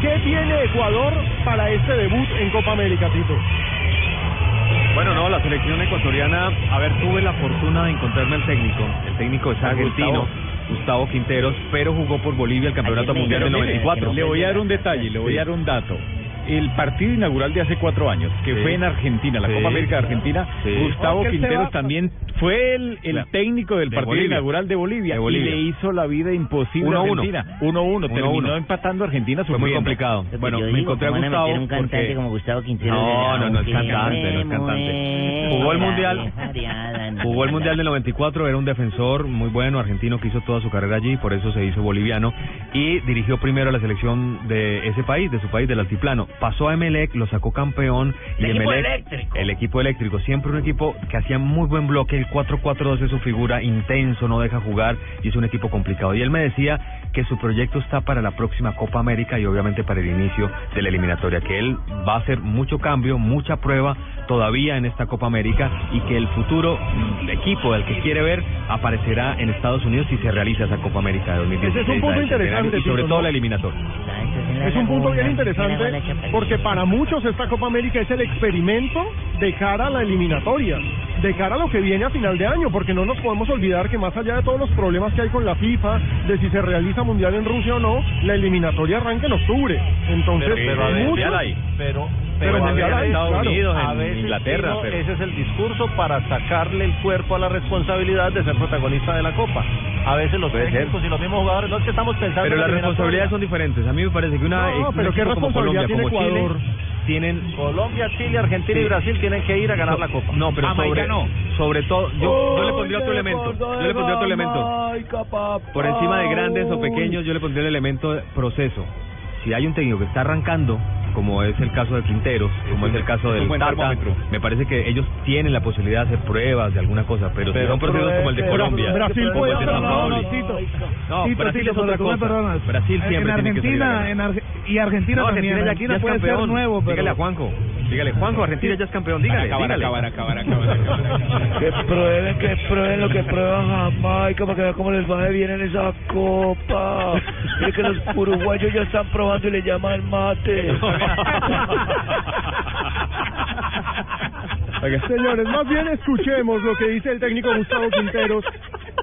¿Qué tiene Ecuador para este debut en Copa América, Tito? Bueno, no, la selección ecuatoriana, a ver, tuve la fortuna de encontrarme al técnico. El técnico es argentino, Gustavo, Quinteros, pero jugó por Bolivia el Campeonato Mundial del 94. Le voy a dar un detalle, le voy a dar un dato. El partido inaugural de hace cuatro años, que Sí. fue en Argentina, la Sí. Copa América de Argentina, Sí. Gustavo Quinteros también fue el, el Claro. técnico del De partido Bolivia. inaugural de Bolivia, De Bolivia. y le hizo la vida imposible a 1-1. Argentina. 1-1, terminó 1-1. empatando a Argentina Fue muy complicado. Bueno, me encontré a ¿cómo van a Gustavo meter un cantante porque- como Gustavo Quintero? No, no, no es cantante, no es cantante. Jugó el mundial. Jugó el Mundial del 94, era un defensor muy bueno, argentino que hizo toda su carrera allí, por eso se hizo boliviano y dirigió primero a la selección de ese país, de su país, del altiplano. Pasó a Emelec, lo sacó campeón y El equipo Emelec, eléctrico. el equipo eléctrico, siempre un equipo que hacía muy buen bloque, el 4-4-2 es su figura, intenso, no deja jugar y es un equipo complicado. Y él me decía que su proyecto está para la próxima Copa América y obviamente para el inicio de la eliminatoria, que él va a hacer mucho cambio, mucha prueba todavía en esta Copa América y que el futuro mm, equipo del que quiere ver aparecerá en Estados Unidos si se realiza esa Copa América de 2016. Ese es un punto interesante, Y sobre todo la eliminatoria. Es un punto bien interesante porque para muchos esta Copa América es el experimento de cara a la eliminatoria, de cara a lo que viene a final de año, porque no nos podemos olvidar que más allá de todos los problemas que hay con la FIFA, de si se realiza Mundial en Rusia o no, la eliminatoria arranca en octubre. Entonces, Pero- pero a ver, muchos- hay. Pero, hay, Estados claro, Unidos, en Inglaterra, digo, pero- Ese es el discurso para sacarle el cuerpo a la responsabilidad de ser protagonista de la Copa. A veces los Puede ser. técnicos y los mismos jugadores, no es que estamos pensando Pero en la las responsabilidades son diferentes. A mí me parece que una No, pero ¿qué equipo como Colombia, responsabilidad tiene como Ecuador? Chile, tienen Colombia, Chile, Argentina y Sí. Brasil tienen que ir a ganar So- la Copa. No, pero sobre, no. sobre todo, yo, yo le pondría otro elemento. Yo le pondría otro elemento. Por encima de grandes o pequeños, yo le pondría el elemento de proceso. Si hay un técnico que está arrancando, como es el caso de Quinteros, como es el caso es del Tata, me parece que ellos tienen la posibilidad de hacer pruebas de alguna cosa, pero, si Pero son procesos como el de Colombia, Brasil como puede el de San no, Paoli. no, Tito. No, Tito, Brasil Tito, es otra cosa. perdonas. Brasil En siempre tiene que salir a Argentina, en Arge- y Argentina No, también. Argentina es puede ser campeón. nuevo, pero- Dígale a Juanjo. Dígale, Juanjo, Argentina ya es campeón. Dígale, Acabar, dígale. acabar, acabar, acabar. Que prueben, que prueben lo que prueban Jamaica para que vean cómo les va de bien en esa copa. Mire que los uruguayos ya están probando y le llaman mate. Señores, más bien escuchemos lo que dice el técnico Gustavo Quinteros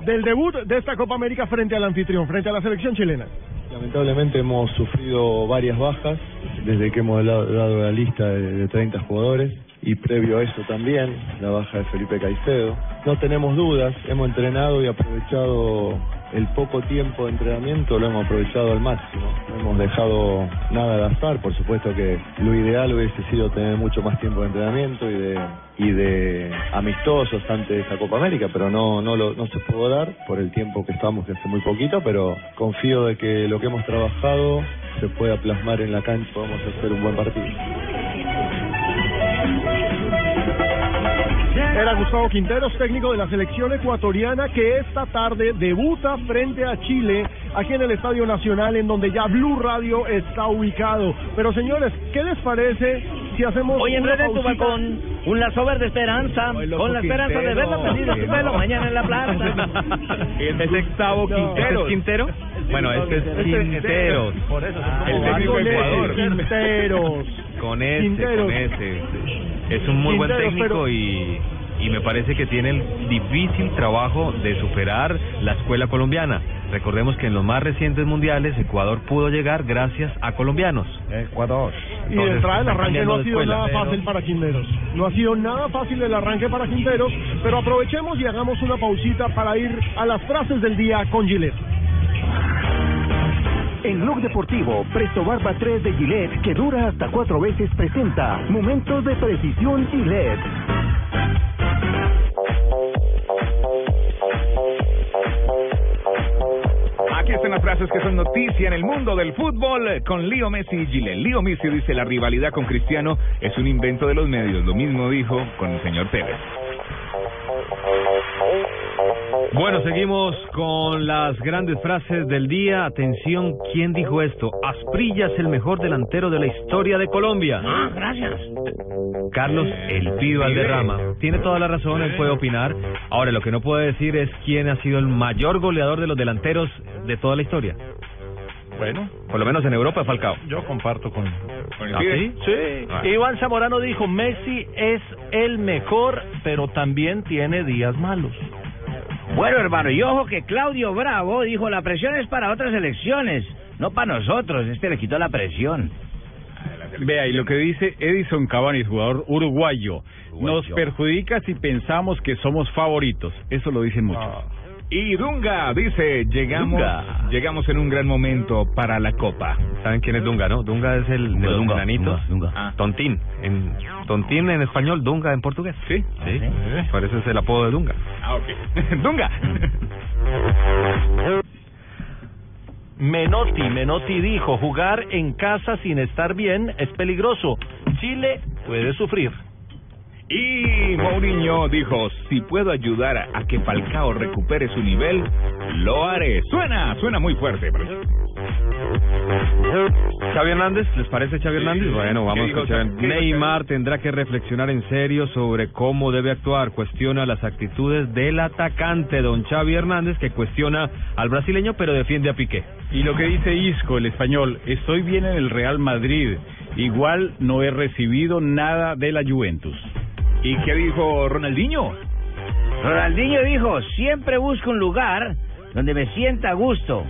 del debut de esta Copa América frente al anfitrión, frente a la selección chilena. Lamentablemente hemos sufrido varias bajas desde que hemos dado la lista de, de 30 jugadores y previo a eso también la baja de Felipe Caicedo. No tenemos dudas, hemos entrenado y aprovechado el poco tiempo de entrenamiento lo hemos aprovechado al máximo. No hemos dejado nada al azar. Por supuesto que lo ideal hubiese sido tener mucho más tiempo de entrenamiento y de y de amistosos antes de esa Copa América, pero no no lo, no se pudo dar por el tiempo que estamos, que hace muy poquito, pero confío de que lo que hemos trabajado se pueda plasmar en la cancha, a hacer un buen partido. Era Gustavo Quinteros, técnico de la selección ecuatoriana, que esta tarde debuta frente a Chile aquí en el Estadio Nacional, en donde ya Blue Radio está ubicado. Pero señores, ¿qué les parece si hacemos Hoy en una Red tu pausita? balcón, un lazo verde esperanza, con la esperanza de verla prendida su pelo mañana en la plaza. Es Gustavo ¿Este es Quintero? Bueno, este es Quinteros. Por eso. El técnico Con de Ecuador. Quinteros. Con ese, con ese. Es un muy buen técnico pero- y, y me parece que tiene el difícil trabajo de superar la escuela colombiana. Recordemos que en los más recientes mundiales Ecuador pudo llegar gracias a colombianos. Ecuador. Y de entrada el arranque no ha sido escuela. nada fácil para Quinteros. No ha sido nada fácil el arranque para Quinteros, pero aprovechemos y hagamos una pausita para ir a las frases del día con Gillette. En Blog Deportivo, Presto Barba 3 de Gillette, que dura hasta cuatro veces, presenta Momentos de Precisión Gillette. Aquí están las frases que son noticia en el mundo del fútbol con Leo Messi y Gile. Leo Messi dice la rivalidad con Cristiano es un invento de los medios. Lo mismo dijo con el señor Tevez. Bueno, seguimos con las grandes frases del día. Atención, ¿quién dijo esto? Asprilla es el mejor delantero de la historia de Colombia. Ah, gracias. Carlos El Pido Valderrama. Tiene toda la razón, él puede opinar. Ahora, lo que no puede decir es quién ha sido el mayor goleador de los delanteros de toda la historia. Bueno, Por lo menos en Europa, Falcao. yo comparto con. Con ¿Ah? Sí, Ah. Iván Zamorano dijo, Messi es el mejor, pero también tiene días malos. Bueno, hermano, y ojo que Claudio Bravo dijo, la presión es para otras elecciones, no para nosotros, este le quitó la presión. Vea, y lo que dice Edison Cavani, jugador uruguayo, nos perjudica si pensamos que somos favoritos. Eso lo dicen muchos. Y Dunga dice, llegamos, Dunga. llegamos en un gran momento para la Copa. ¿Saben quién es Dunga, no? Dunga es el de los Dunga, granitos. Dunga, Dunga. Ah. Tontín. En, tontín en español, Dunga en portugués. ¿Sí? Sí. Eso es el apodo de Dunga. Ah, ok. Dunga. Menotti, Menotti dijo, jugar en casa sin estar bien es peligroso. Chile puede sufrir. Y Mourinho dijo, si puedo ayudar a, que Falcao recupere su nivel, lo haré. Suena, suena muy fuerte. Xavi Hernández, ¿les parece Xavi Hernández? Bueno, ¿Qué vamos a escuchar. Neymar tendrá que reflexionar en serio sobre cómo debe actuar. Cuestiona las actitudes del atacante, don Xavi Hernández, que cuestiona al brasileño, pero defiende a Piqué. Y lo que dice Isco, el español, estoy bien en el Real Madrid. Igual no he recibido nada de la Juventus. ¿Y qué dijo Ronaldinho? Ronaldinho dijo, siempre busco un lugar donde me sienta a gusto.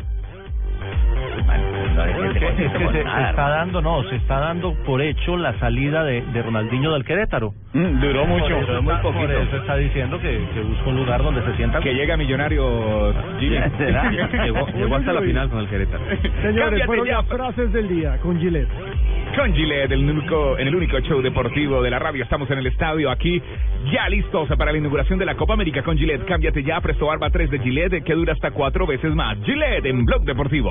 No, Es que, es que se, se está dando, no, se está dando por hecho la salida de, de Ronaldinho del Querétaro. Mm, duró mucho. Por eso, Muy está, por poquito. eso está diciendo que, que busca un lugar donde se sienta Que llega millonario Jimmy. Llegó, llegó hasta la final con el Querétaro. Señores, fueron ya. las frases del día con Gillette. Con Gillette, el único, en el único show deportivo de la radio. Estamos en el estadio aquí, ya listos para la inauguración de la Copa América con Gillette. Cámbiate ya, Presto Barba 3 de Gillette, que dura hasta cuatro veces más. Gillette en Blog Deportivo.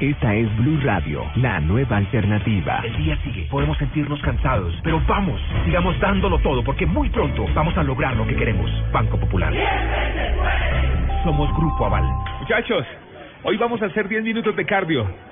Esta es Blue Radio, la nueva alternativa. El día sigue, podemos sentirnos cansados, pero vamos, sigamos dándolo todo porque muy pronto vamos a lograr lo que queremos. Banco Popular. Somos Grupo Aval. Muchachos, hoy vamos a hacer 10 minutos de cardio.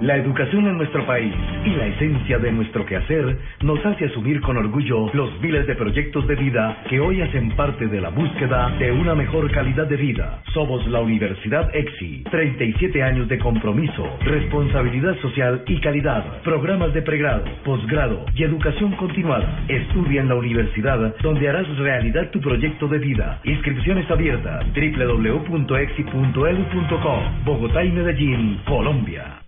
La educación en nuestro país y la esencia de nuestro quehacer nos hace asumir con orgullo los miles de proyectos de vida que hoy hacen parte de la búsqueda de una mejor calidad de vida. Somos la Universidad EXI, 37 años de compromiso, responsabilidad social y calidad, programas de pregrado, posgrado y educación continuada. Estudia en la universidad donde harás realidad tu proyecto de vida. Inscripciones abiertas www.exi.edu.co Bogotá y Medellín, Colombia.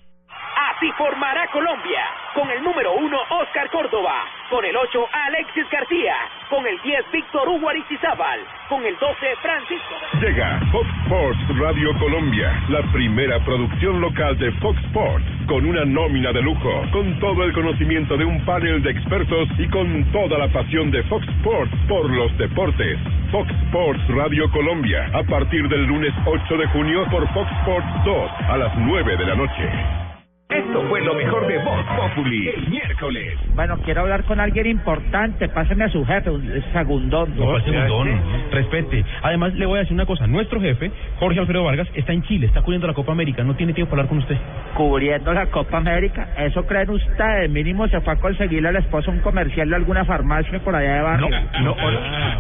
Así formará Colombia. Con el número 1, Oscar Córdoba. Con el 8, Alexis García. Con el 10, Víctor Hugo Aristizábal. Con el 12, Francisco. Llega Fox Sports Radio Colombia, la primera producción local de Fox Sports, con una nómina de lujo, con todo el conocimiento de un panel de expertos y con toda la pasión de Fox Sports por los deportes. Fox Sports Radio Colombia, a partir del lunes 8 de junio por Fox Sports 2 a las 9 de la noche. Esto fue lo mejor de Voz Populi el miércoles. Bueno, quiero hablar con alguien importante. Páseme a su jefe, un segundón. No, ¿cuál segundón? Respete. Además, le voy a decir una cosa. Nuestro jefe, Jorge Alfredo Vargas, está en Chile, está cubriendo la Copa América. No tiene tiempo para hablar con usted. Cubriendo la Copa América. ¿Eso creen ustedes? Mínimo se fue a conseguirle al esposo un comercial de alguna farmacia por allá de barrio. No,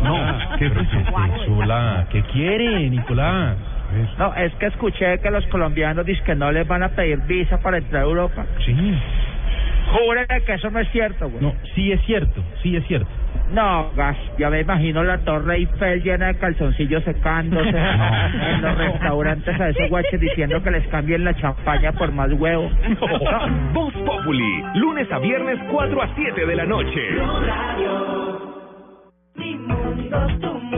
no, ¿Qué fue Chula? ¿Qué quiere, Nicolás? No, es que escuché que los colombianos dicen que no les van a pedir visa para entrar a Europa. Sí. Jure que eso no es cierto, güey. No, sí es cierto, sí es cierto. No, gas, ya me imagino la Torre Eiffel llena de calzoncillos secándose en los restaurantes a esos guaches diciendo que les cambien la champaña por más huevo. Voz Populi, lunes a viernes 4 a 7 de la noche. Mi mundo, tu mundo,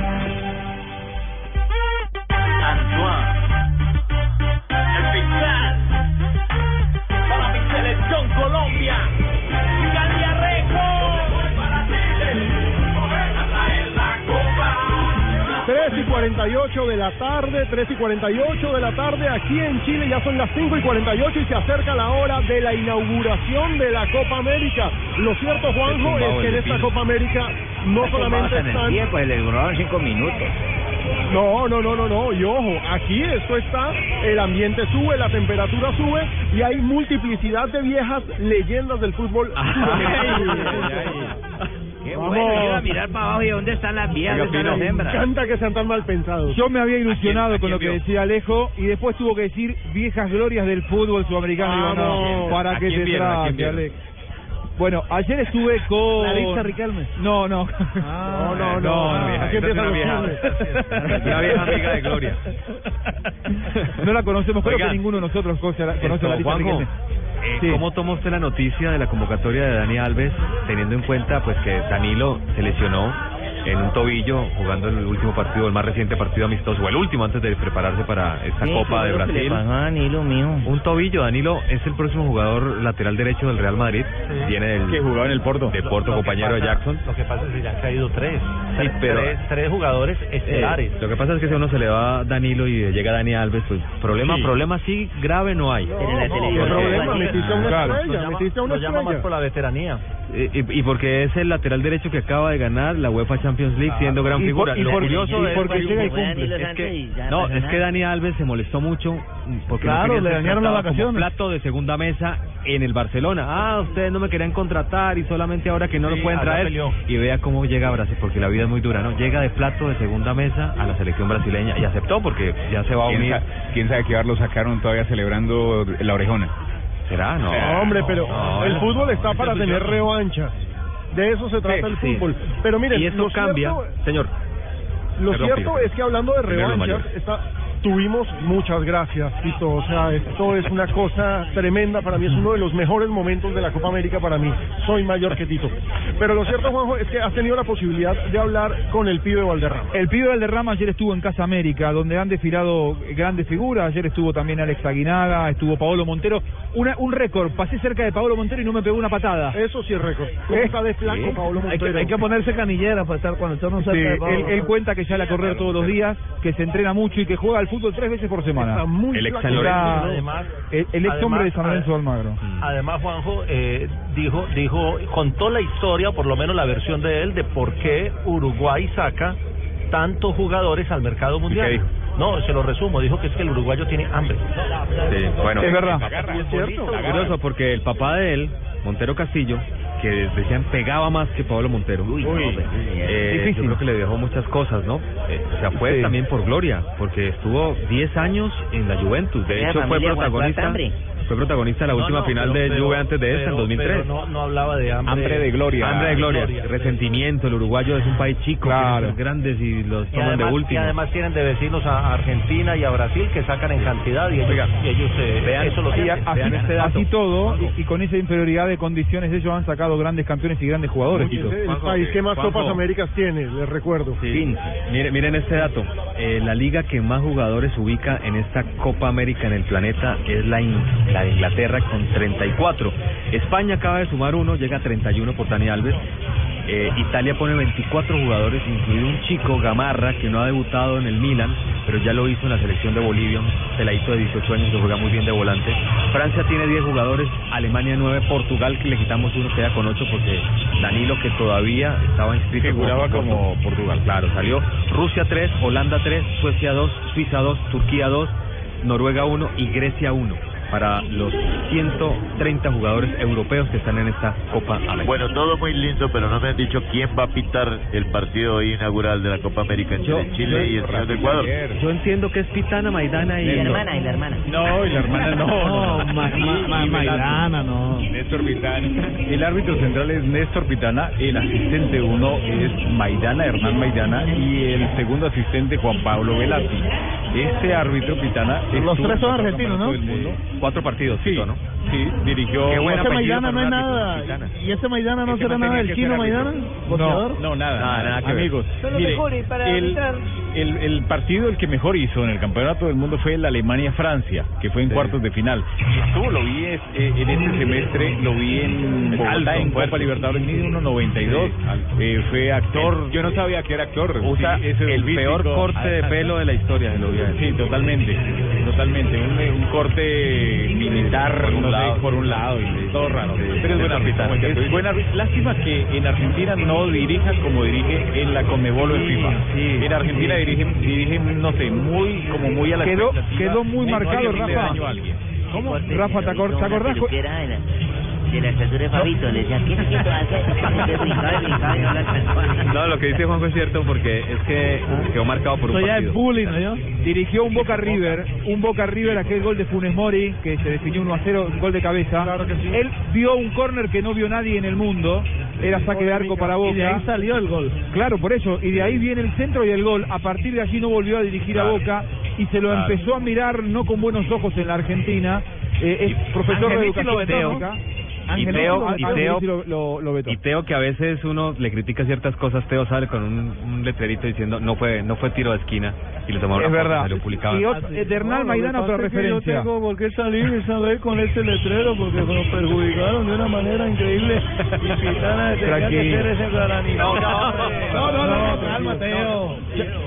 48 de la tarde, 3 y 48 de la tarde, aquí en Chile ya son las 5 y 48 y se acerca la hora de la inauguración de la Copa América. Lo cierto, Juanjo, es que en esta Copa América no solamente están... tiempo, le duraron cinco minutos. No, no, no, no, no. Y ojo, aquí esto está, el ambiente sube, la temperatura sube y hay multiplicidad de viejas leyendas del fútbol. Qué Vamos. bueno, yo iba a mirar para abajo y dónde están las viejas, dónde están las Me hembras. encanta que sean tan mal pensados. Yo me había ilusionado ¿A quién- con lo que vio? decía Alejo y después tuvo que decir viejas glorias del fútbol sudamericano. Digo, no, Vamos. ¿para ¿A qué quién te vieron? ¿A quién traje, vieron? Alex? Bueno, ayer estuve con... Larissa Riquelme. No, no. no, no, no. no. Aquí empiezan los chismes. Una vieja amiga de Gloria. No la conocemos, creo que ninguno de nosotros conoce a la- conoce Esto, a Larissa Juanjo, Riquelme. eh, Sí. ¿Cómo toma usted la noticia de la convocatoria de Dani Alves, teniendo en cuenta pues que Danilo se lesionó en un tobillo jugando el último partido, el más reciente partido amistoso, o el último antes de prepararse para esta Sí, Copa de lo le Brasil? pasó a Danilo, mijo. Un tobillo, Danilo es el próximo jugador lateral derecho del Real Madrid, viene del Que jugaba en el Porto. de Porto, Lo que compañero de pasa- Jackson. Lo que pasa es que ya han caído tres. Sí, Tres- pero- tres, tres jugadores estelares. Eh, lo que pasa es que si a uno se le va Danilo y llega Dani Alves, pues problema, Sí. problema sí grave no hay. Televisión Porque- no problema, metiste a una estrella, Lo metiste a una lo llama más estrella. por la veteranía. Eh, Y, y porque es el lateral derecho que acaba de ganar la UEFA Champions League siendo gran Y por- figura. y Lo por- curioso y es porque que- llega y es cumple. que- no, es que Dani Alves se molestó mucho mm, porque Claro, le dañaron las vacaciones. plato de segunda mesa en el Barcelona. Ah, ustedes no me querían contratar y solamente ahora que no Sí, lo pueden traer. peleó. Y vea cómo llega a Brasil, porque la vida es muy dura, ¿no? Llega de plato de segunda mesa a la selección brasileña y aceptó porque ya se va a ¿Quién, unir. quién sabe qué bar lo sacaron todavía celebrando la orejona? ¿Será? No. hombre, pero No, el no. fútbol está para tener revanchas. De eso se trata el sí. fútbol. Pero miren, Y eso cambia, cierto- señor. Lo cierto es que hablando de revanchas, mayores. está, tuvimos muchas gracias, Tito. O sea, esto es una cosa tremenda para mí. Es uno de los mejores momentos de la Copa América para mí. Soy mayor que Tito. Pero lo cierto, Juanjo, es que has tenido la posibilidad de hablar con el pibe Valderrama. El pibe Valderrama ayer estuvo en Casa América, donde han desfilado grandes figuras. Ayer estuvo también Alex Aguinaga, estuvo Paolo Montero. Una, un récord, pasé cerca de Paolo Montero y no me pegó una patada. Eso sí es récord. ¿Cómo está de flaco Sí. Paolo Hay que- Montero? hay que ponerse canillera para estar cuando estamos Sí, él, él cuenta que sale a correr todos los días, que se entrena mucho y que juega al fútbol tres veces por semana. Está muy El ex. San Lorenzo. Además- el, el ex hombre de San Lorenzo Almagro. Además, Juanjo eh, dijo, dijo, contó la historia, por lo menos la versión de él, de por qué Uruguay saca tantos jugadores al mercado mundial. No, se lo resumo, dijo que es que el uruguayo tiene hambre. Sí, bueno. Es verdad. Es cierto. Curioso porque el papá de él, Montero Castillo, que decían pegaba más que Pablo Montero. Eh, yo Difícil. creo que le dejó muchas cosas, ¿no? Eh, o sea, fue Sí. también por gloria, porque estuvo 10 años en la Juventus. De hecho, fue protagonista. Fue protagonista de la última no, final pero- de Juve antes de esta, en pero- 2003. pero no, no hablaba de hambre. Hambre de gloria. Hambre de gloria. Gloria. Resentimiento. El uruguayo es un país chico, Claro. grandes y los Y toman además, de y último. además tienen de vecinos a Argentina y a Brasil que sacan en cantidad y ellos, y ellos eh, vean, eso lo Y sienten. así, Vean este dato. así todo, y, y con esa inferioridad de condiciones, ellos han sacado grandes campeones y grandes jugadores. Es Tito. el país que más Juanjo. Copas Américas tiene, les recuerdo. Sí. Miren, miren este dato. Eh, la liga que más jugadores ubica en esta Copa América en el planeta es la, In- la de Inglaterra con 34. España acaba de sumar uno, llega a 31 por Dani Alves. Eh, Italia pone 24 jugadores, incluido un chico, Gamarra, que no ha debutado en el Milan, pero ya lo hizo en la selección de Bolivia, un peladito de 18 años que juega muy bien de volante. Francia tiene 10 jugadores, Alemania 9, Portugal que le quitamos uno, queda con 8 porque Danilo que todavía estaba inscrito Figuraba como Portugal. Claro, salió Rusia 3, Holanda 3, Suecia 2, Suiza 2, Turquía 2, Noruega 1 y Grecia 1 para los 130 jugadores europeos que están en esta Copa América. Bueno, todo muy lindo, pero no me han dicho quién va a pitar el partido inaugural de la Copa América entre Chile y el señor de Ecuador. Yo entiendo que es Pitana, Maidana y... Y la hermana, y la hermana. No, y la hermana no. no, ma- ma- ma- Maidana, no. Néstor Pitana. El árbitro central es Néstor Pitana, el asistente uno es Maidana, Hernán Maidana, y el segundo asistente Juan Pablo Velati. Este árbitro Pitana... Los tres son argentinos, ¿no? Mundo. Cuatro partidos, Sí, Tito, ¿no? sí, dirigió... Qué buen Ese apellido Maidana no es nada. ¿Y ese Maidana no Ese será nada del chino. Maidana? No, no, nada, Nada, nada que amigos. Son los mire, mejores para el, arbitrar. El, el partido el que mejor hizo en el campeonato del mundo fue el Alemania-Francia, que fue en cuartos de final. Estuvo, lo vi es- eh, en este semestre, lo vi en Bogotá, Alto, en. Copa Libertadores, mide 1.92. Eh, fue actor. Yo no sabía que era actor. Usa Sí, ese es el físico. peor corte de pelo de la historia, lo vi. Sí, totalmente, totalmente. Un, un corte militar, Por un no sé, lado. por un lado, y todo raro. Pero es buen Néstor árbitro. Pitana. Es buen árbitro. Lástima que en Argentina no dirija como dirige en la Conmebol o en Sí, FIFA. sí, en Argentina dirige, dirige, no sé, muy, como muy a la Quedó- expectativa. quedó muy marcado, Rafa. ¿Cómo? Rafa, ¿te, pero acor- hizo ¿te una acordás? De la, estatura de Fabito, le decía, ¿qué es que no lo que dice Juanjo es cierto porque es que quedó marcado por un Eso ya es partido. bullying, ¿no? Dirigió un Boca River, un Boca River, aquel gol de Funes Mori, que se definió 1 a 0, gol de cabeza. Él vio un córner que no vio nadie en el mundo, era saque de arco para Boca. Y de ahí salió el gol. Claro, por eso, y de ahí viene el centro y el gol. A partir de allí no volvió a dirigir a Claro. Boca y se lo Claro. empezó a mirar no con buenos ojos en la Argentina. Eh, es profesor de educación lo vetó. Y Teo, lo- y Teo- lo, lo, lo. Y Teo que a veces uno le critica ciertas cosas, Teo sale con un, un letrerito diciendo no fue no fue tiro de esquina y le tomaron Es verdad. publicado. Y otro- de Hernán Maidana otra referencia. Yo tengo por qué salir y saber con este letrero porque nos perjudicaron de una manera increíble. Y Pitana tenía que Tranquilo. ser ese garanito. No, no, no, no, no, calma, Teo.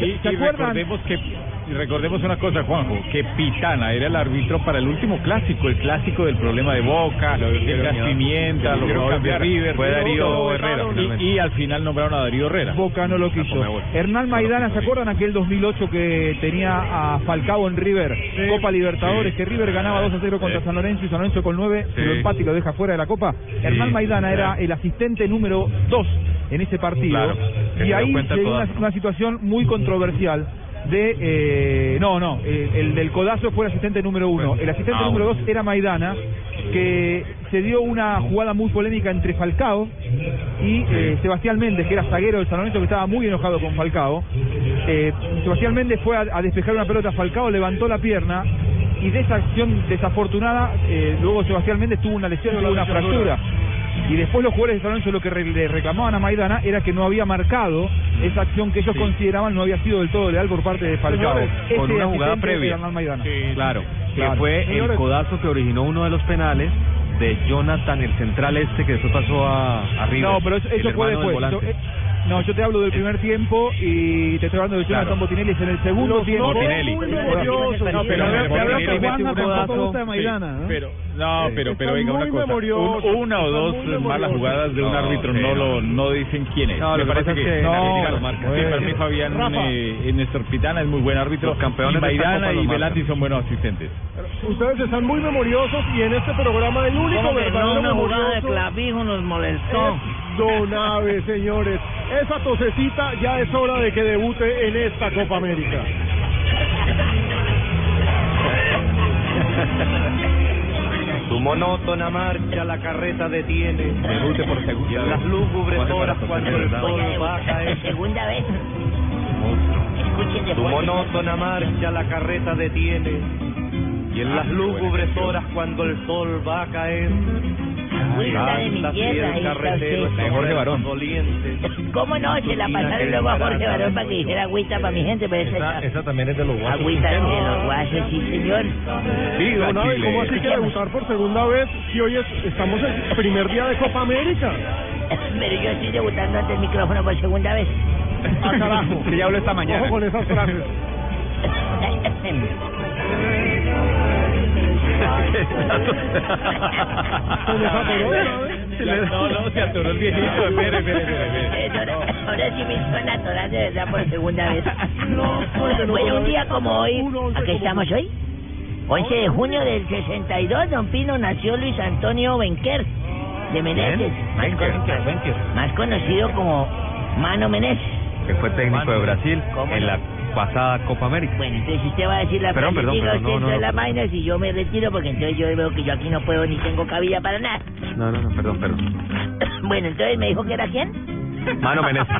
Y, y ¿Se acuerdan? recordemos que y recordemos una cosa, Juanjo, que Pitana era el árbitro para el último clásico, el clásico del problema de Boca, el gas pimienta, lo jugadores de. River, Fue Darío Herrera, y-. Y, al final nombraron a Darío Herrera. Boca no lo quiso. Hernán Maidana, ¿se acuerdan aquel 2008 que tenía a Falcao en River? Copa Libertadores, que River ganaba 2 a 0 contra San Lorenzo y San Lorenzo con 9 Sí. lo empate y lo deja fuera de la Copa. Hernán Maidana era el asistente número 2 en ese partido. Claro, que y ahí se el dio una, codazo. una situación muy controversial. De, eh, no, no, eh, el del codazo fue el asistente número uno. El asistente Ah, número dos era Maidana que se dio una jugada muy polémica entre Falcao y eh, Sebastián Méndez, que era zaguero del San Lorenzo, que estaba muy enojado con Falcao. Eh, Sebastián Méndez fue a, a despejar una pelota, Falcao levantó la pierna y de esa acción desafortunada, eh, luego Sebastián Méndez tuvo una lesión, tuvo una fractura. Y después los jugadores de San Lorenzo lo que re- le reclamaban a Maidana era que no había marcado esa acción que ellos consideraban no había sido del todo leal por parte de Falcao. Señores, con una jugada previa. Claro, que Claro. fue el codazo que originó uno de los penales de Jonathan, el central este que después pasó a, a River. No, pero eso, el eso fue después. Eh, no, yo te hablo del primer tiempo y te estoy hablando de Jonathan Claro. Botinelli es en el segundo Los tiempo. Botinelli. Muy No, memorioso. pero- Botinelli mete un codazo. ¿no? Pero, no, pero, pero venga una cosa. Un- una o dos malas jugadas de un No, árbitro sí, no no. lo no dicen quién es. No, Me parece que, no, lo sí, marca. para mí Fabián eh, Néstor Pitana es muy buen árbitro. Los campeones y Maidana y. Velati son buenos asistentes. Ustedes están muy memoriosos y en este programa el único ¿Cómo que verdadero no? Una jugada de clavijo nos molestó. Es Don Ave, señores. Esa tosecita ya es hora de que debute en esta Copa América. Su monótona marcha la carreta detiene. Debute por segunda Y en las vez. lúgubres horas cuando el sol va a caer. Segunda vez. Escuchen de Su monótona marcha la carreta detiene. Y en las lúgubres horas cuando el sol va a caer. Agüita de mi tierra, ese Jorge Barón. ¿Cómo no? Se la pasaron luego a Jorge Barón para que dijera agüita para mi gente, pero esa, Esa también es de los guasos. agüita de los guasos, sí señor. Don Ave, Chile. ¿cómo así que debutar por segunda vez si hoy es- estamos en el primer día de Copa América? Pero yo estoy debutando ante el micrófono por segunda vez. Ah, carajo. Que ya habló esta mañana. Ojo con esas frases. Se les atoró, ¿no? No, se atoró el viejito. Espere, espere, espere. Ahora, sí me hizo natural de verdad por segunda vez. bueno, un día como hoy, ¿a qué estamos hoy? 11 de junio del 62, don Pino, nació Luis Antonio Benquer de Meneses, más, conocido como Mano Meneses. Que fue técnico de Brasil ¿Cómo en la pasada Copa América. Bueno, entonces usted va a decir la Perdón, perdón, perdón, no, no, no. las vainas y yo me retiro porque entonces yo veo que yo aquí no puedo ni tengo cabida para nada. No, no, no, perdón, perdón. Bueno, entonces me dijo que era quién? Mano Meneses.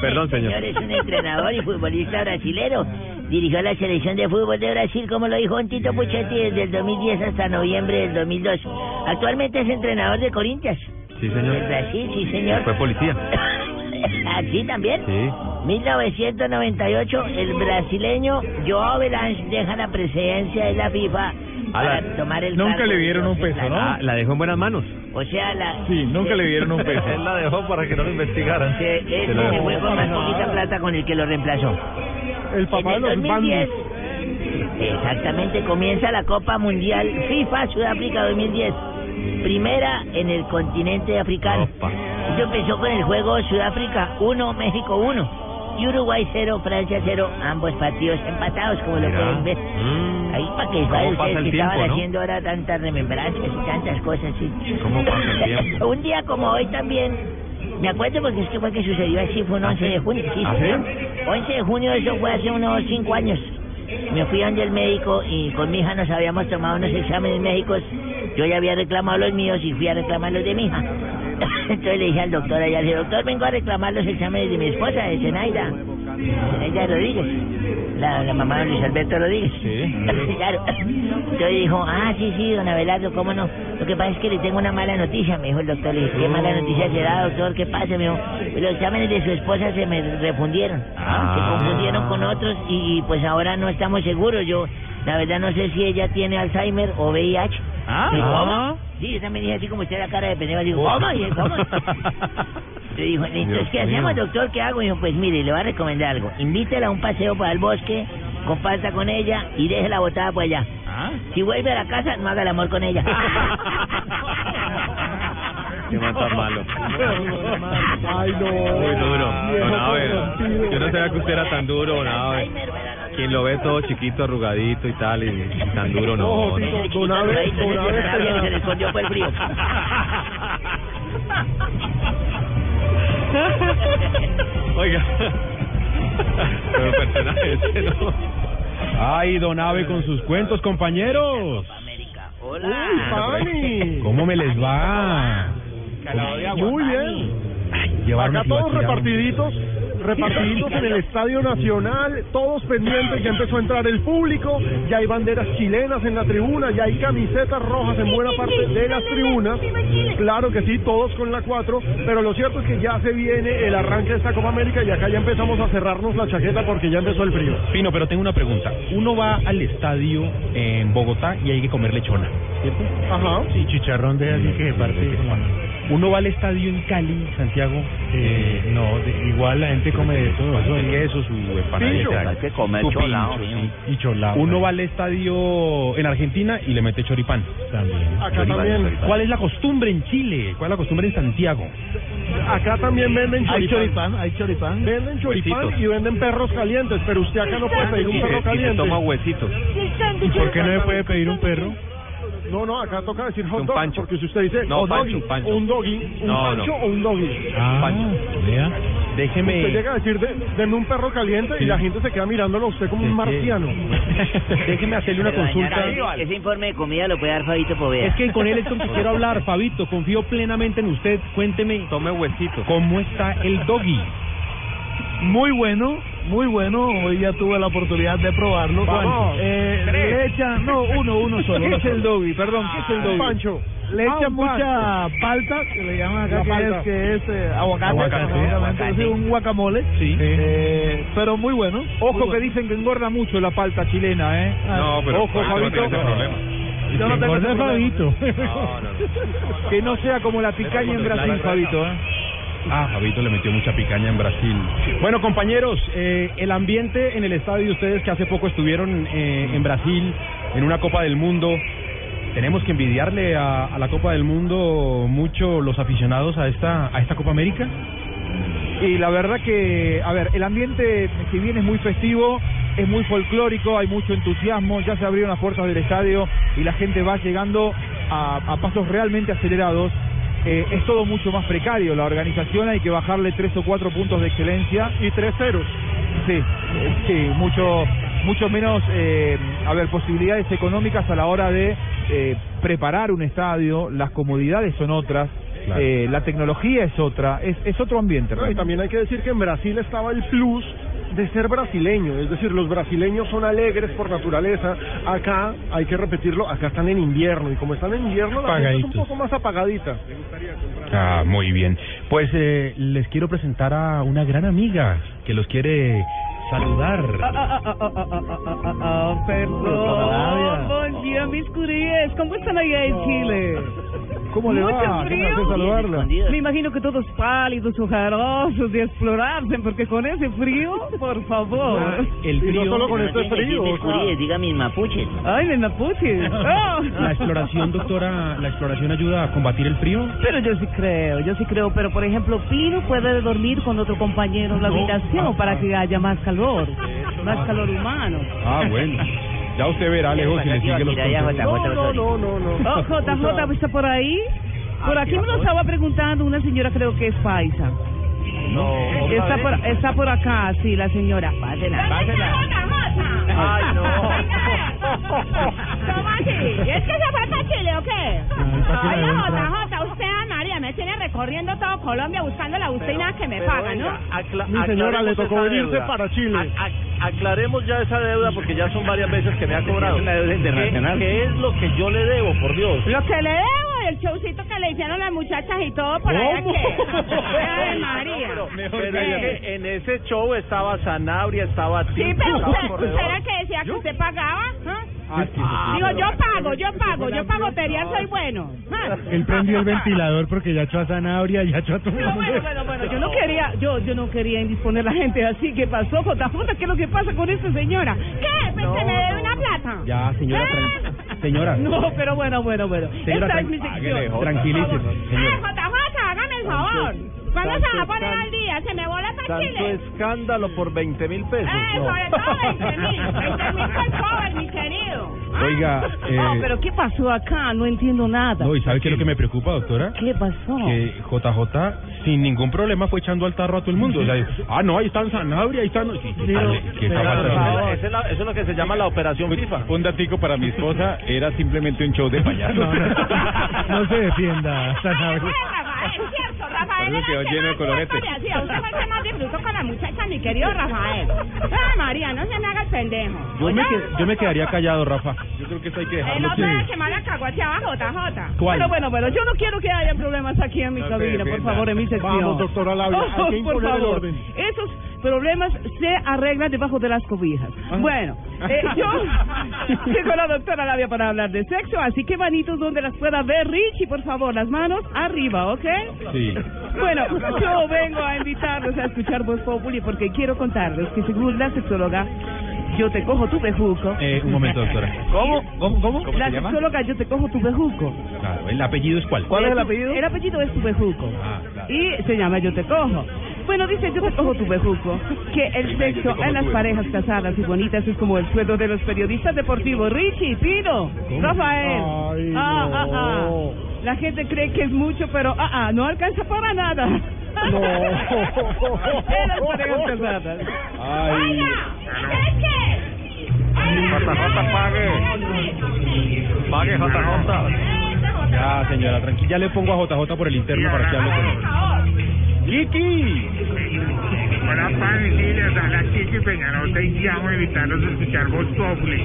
Perdón, señor. es un entrenador y futbolista brasilero. Dirigió la selección de fútbol de Brasil, como lo dijo Tito Puchetti, desde el 2010 hasta noviembre del 2002. Actualmente es entrenador de Corinthians. Sí, De señor. Brasil, sí, señor. Fue policía. ¿Así también? Sí. 1998, el brasileño Joao Belange deja la presidencia de la FIFA para Ala. tomar el Nunca cargo le de dieron un peso. ¿no? Ah, la dejó en buenas manos. O sea, la... Sí, nunca le dieron un peso. Él la dejó para que no lo investigaran. Se, ese Se lo se fue con más poquita plata con el que lo reemplazó. El papá de los el 2010, bandos. exactamente, comienza la Copa Mundial FIFA Sudáfrica 2010. Primera en el continente africano. Opa. Esto empezó con el juego Sudáfrica 1, México 1. Y Uruguay 0, Francia 0. Ambos partidos empatados, como lo pueden ver. Mm. Ahí para que ¿Cómo saben pasa ustedes el que tiempo, estaban no? haciendo ahora tantas remembranzas y tantas cosas. Sí. ¿Cómo pasa el tiempo? Un día como hoy también, me acuerdo porque es que fue que sucedió así, fue un 11 de junio, sí, ¿Ah, señor. sí? 11 de junio, eso fue hace unos 5 años. Me fui donde el médico y con mi hija nos habíamos tomado unos exámenes médicos. Yo ya había reclamado los míos y fui a reclamar los de mi hija. Entonces le dije al doctor allá, le dije, doctor, vengo a reclamar los exámenes de mi esposa, de Zenaida. Zenaida Rodríguez, la, la mamá de Luis Alberto Rodríguez. claro. Entonces dijo, ah, sí, sí, don Abelardo, ¿cómo no? Lo que pasa es que le tengo una mala noticia, me dijo el doctor. Le dije, ¿qué mala noticia será, doctor? ¿Qué pasa? Me dijo, "Pues los exámenes de su esposa se me refundieron. Ah. Se confundieron con otros y, y, pues ahora no estamos seguros. Yo, la verdad, no sé si ella tiene Alzheimer o VIH. Ah. ¿Cómo? Sí, yo también dije así como usted la cara de pendejo. Digo, ¿cómo? Y ¿cómo? Le dijo, entonces, ¿qué hacemos, doctor? ¿Qué hago? Y dijo, pues mire, le voy a recomendar algo. Invítela a un paseo para el bosque, comparta con ella y déjela botada por allá. ¿Ah? Si vuelve a la casa, no haga el amor con ella. Qué más tan malo. Ay, no. Muy duro. Don corrompido. yo no sabía que usted era tan duro, Don Abe. Quien lo ve todo chiquito, arrugadito y tal, y, y tan duro, no. No. Tito, Don Abe, Don que se le escondió por el frío. Oiga. Pero personaje ese, ¿no? Ay, Don Ave con sus cuentos, compañeros. Hola. ¿Cómo me les va? Muy bien. Llevarme Acá todos repartiditos, repartiditos en el Estadio Nacional, todos pendientes, ya empezó a entrar el público, ya hay banderas chilenas en la tribuna, ya hay camisetas rojas en buena parte de las tribunas. Claro que sí, todos con la 4, pero lo cierto es que ya se viene el arranque de esta Copa América y acá ya empezamos a cerrarnos la chaqueta porque ya empezó el frío. Pino, pero tengo una pregunta. Uno va al estadio en Bogotá y hay que comer lechona, ¿cierto? Ajá. Sí, chicharrón de así que parte. Uno va al estadio en Cali, Santiago. Eh, no, igual la gente come de todo. Su queso, su empanadita. Pincho. Hay que comer su cholao, pincho, sí. sí, Y cholao. Uno va al estadio en Argentina y le mete choripán. También. Acá también. ¿Cuál es la costumbre en Chile? ¿Cuál es la costumbre en Santiago? Acá también venden Hay choripán. choripán, hay choripán. Venden choripán Huesitos. y venden perros calientes, pero usted acá no puede pedir un perro caliente. huesitos. ¿Y por qué no me puede pedir un perro? No, no, acá toca decir hot Un dog, pancho. porque si usted dice No, hot pancho, doggy, pancho. o un doggy, un No, pancho no. o un doggy. Ah, vea. Usted Déjeme. llega a decir, de, deme un perro caliente y la gente se queda mirándolo a usted como un marciano. Déjeme hacerle una Pero, consulta. Ese informe de comida lo puede dar Fabito Poveda. Es que con él es con que quiero hablar, Fabito. Confío plenamente en usted. Cuénteme. Tome huesito. ¿Cómo está el doggy? Muy bueno, muy bueno. Hoy ya tuve la oportunidad de probarlo. Vamos. Eh, Tres. le echan, no, uno, uno solo. ¿Qué uno es el doggy? Perdón, ¿qué es el doggy? Pancho. Le Ah, echan un mucha palta, que le llaman acá, que palta. es, que es eh, aguacate, Aguacate, básicamente, aguacate. es un guacamole. Sí. Eh, pero muy bueno. Ojo muy que bueno. dicen que engorda mucho la palta chilena, ¿eh? No, pero Ojo, Fabito no Fabito. problema. Yo no tengo ese problema. Fabito. Que no sea como la picaña en Brasil, Fabito, ¿eh? Ah, Fabito le metió mucha picaña en Brasil. Bueno, compañeros, eh, el ambiente en el estadio, ustedes que hace poco estuvieron eh, en Brasil, en una Copa del Mundo, tenemos que envidiarle a, la Copa del Mundo mucho los aficionados a esta, a esta Copa América. Y la verdad que, a ver, el ambiente, si bien es muy festivo, es muy folclórico, hay mucho entusiasmo, ya se abrieron las puertas del estadio y la gente va llegando a pasos realmente acelerados. Eh, es todo mucho más precario, la organización hay que bajarle tres o cuatro puntos de excelencia. Y tres ceros. Sí, eh, sí, mucho, mucho menos, eh, a ver, posibilidades económicas a la hora de eh, preparar un estadio, las comodidades son otras, Claro. eh, la tecnología es otra, es, es otro ambiente. Y también hay que decir que en Brasil estaba el plus de ser brasileño, es decir, los brasileños son alegres por naturaleza. Acá, hay que repetirlo, acá están en invierno y como están en invierno, la gente es un poco más apagadita. Ah, muy bien. Pues eh, les quiero presentar a una gran amiga que los quiere saludar. Perdón, buen día mis curíes, ¿cómo están allá en Chile? ¿Cómo le Mucho va? Qué frío. saludarla. Me imagino que todos pálidos, ojerosos de explorarse, porque con ese frío, por favor. El Y no frío. solo con este frío. Diga mis mapuches. Ay, mis mapuches. Oh. La exploración, doctora, la exploración ayuda a combatir el frío. Pero yo sí creo, yo sí creo, pero por ejemplo, Pino puede dormir con otro compañero en la No. habitación Ah, para ah. que haya más calor, más calor humano. Ah, bueno. Ya usted verá, Alejo, si le sigue los No, no, no, no. Oh, JJ, ¿está por ahí? Por aquí me lo estaba preguntando una señora, creo que es paisa. No. Está por, está por acá, sí, la señora. Pásela. Ay, no. ¿Cómo así? ¿Es que se fue para Chile o qué? ¿para qué la Oiga, entra? JJ, usted, Ana Me tiene recorriendo todo Colombia buscándola a usted y nada que me paga, ¿no? Mi señora le tocó venirse para Chile. aclaremos ya esa deuda porque ya son varias veces que me ha cobrado. una deuda internacional. ¿Qué, qué es lo que yo le debo, por Dios? Lo que le debo el showcito que le hicieron las muchachas y todo por allá que... María. Pero es Eh, que en ese show estaba Sanabria, estaba Sí, Tito, pero estaba usted, usted era el que decía que usted pagaba, ¿ah? Ah. Digo, yo pago, yo pago, yo pago, Terian, soy bueno. Él prendió el ventilador porque ya echó a Zanabria, ya echó a todo el Pero bueno, bueno, bueno, yo no quería, yo, yo no quería indisponer la gente así. ¿Qué pasó, JJ? ¿Qué es lo que pasa con esta señora? ¿Qué? Pues se me debe una plata. Ya, señora, tran- señora. No, pero bueno, bueno, bueno. Señora, Esta es mi sección. tranquilícese, Eh. JJ, hágame el favor. ¿Cuándo se va a poner al día? ¿Se me bola para Tanto Chile? escándalo por 20 mil pesos. Eh, no. sobre todo 20 mil. 20 mil por cover, mi querido. Pues Oiga, eh, Oh, pero ¿qué pasó acá? No entiendo nada. no, ¿y sabe qué es lo que me preocupa, doctora? ¿Qué pasó? Que JJ sin ningún problema fue echando al tarro a todo el mundo. O sea, ah, no, ahí están Sanabria, ahí están... Sí, ¿qué está pasando? Esa es la- Eso es lo que se llama la operación FIFA. Un datico para mi esposa, era simplemente un show de payaso. No se defienda, Sanabria. Rafael, cierto, Rafael. Eso quedó era el que lleno de colorete. Sí, usted fue el que más disfrutó con la muchacha, mi querido Rafael. Ay, María, no se me haga el pendejo. Yo me, que- yo me quedaría callado, Rafa. Yo creo que esto hay que dejarlo otro era que... que más la caguateaba JJ. ¿Cuál? Bueno, bueno, bueno, yo no quiero que haya problemas aquí en mi No cabina, por favor, en mi sección. Vamos, doctora Labia, hay que imponer el orden. Esos problemas se arreglan debajo de las cobijas. Bueno, eh, yo tengo la doctora Labia para hablar de sexo, así que manitos donde las pueda ver. Richie, por favor, las manos arriba, ¿ok? Sí. Bueno, yo vengo a invitarlos a escuchar Voz Populi porque quiero contarles que según la sexóloga, yo te cojo tu bejuco. Eh, un momento, doctora. ¿Cómo? ¿Cómo? ¿Cómo? La sexóloga, yo te cojo tu bejuco. Claro, ¿el apellido es cuál? el apellido? El apellido es tu bejuco. Ah, claro. Y se llama Yo te cojo. Bueno, dice Yo te cojo tu bejuco, que el sexo en las parejas casadas y bonitas es como el sueldo de los periodistas deportivos. Richie, Pino, Rafael. Ay, ah, ah, ah. no. La gente cree que es mucho, pero ah, ah, no alcanza para nada. No. las parejas casadas. Ay. JJ pague. Pague JJ. Ya, señora, tranquila. Ya le pongo a JJ por el interno para que hable con él. ¡Kiki! Hola, sí, les habla Kiki Peñarota y llamo a invitarlos a escuchar Voz Populi.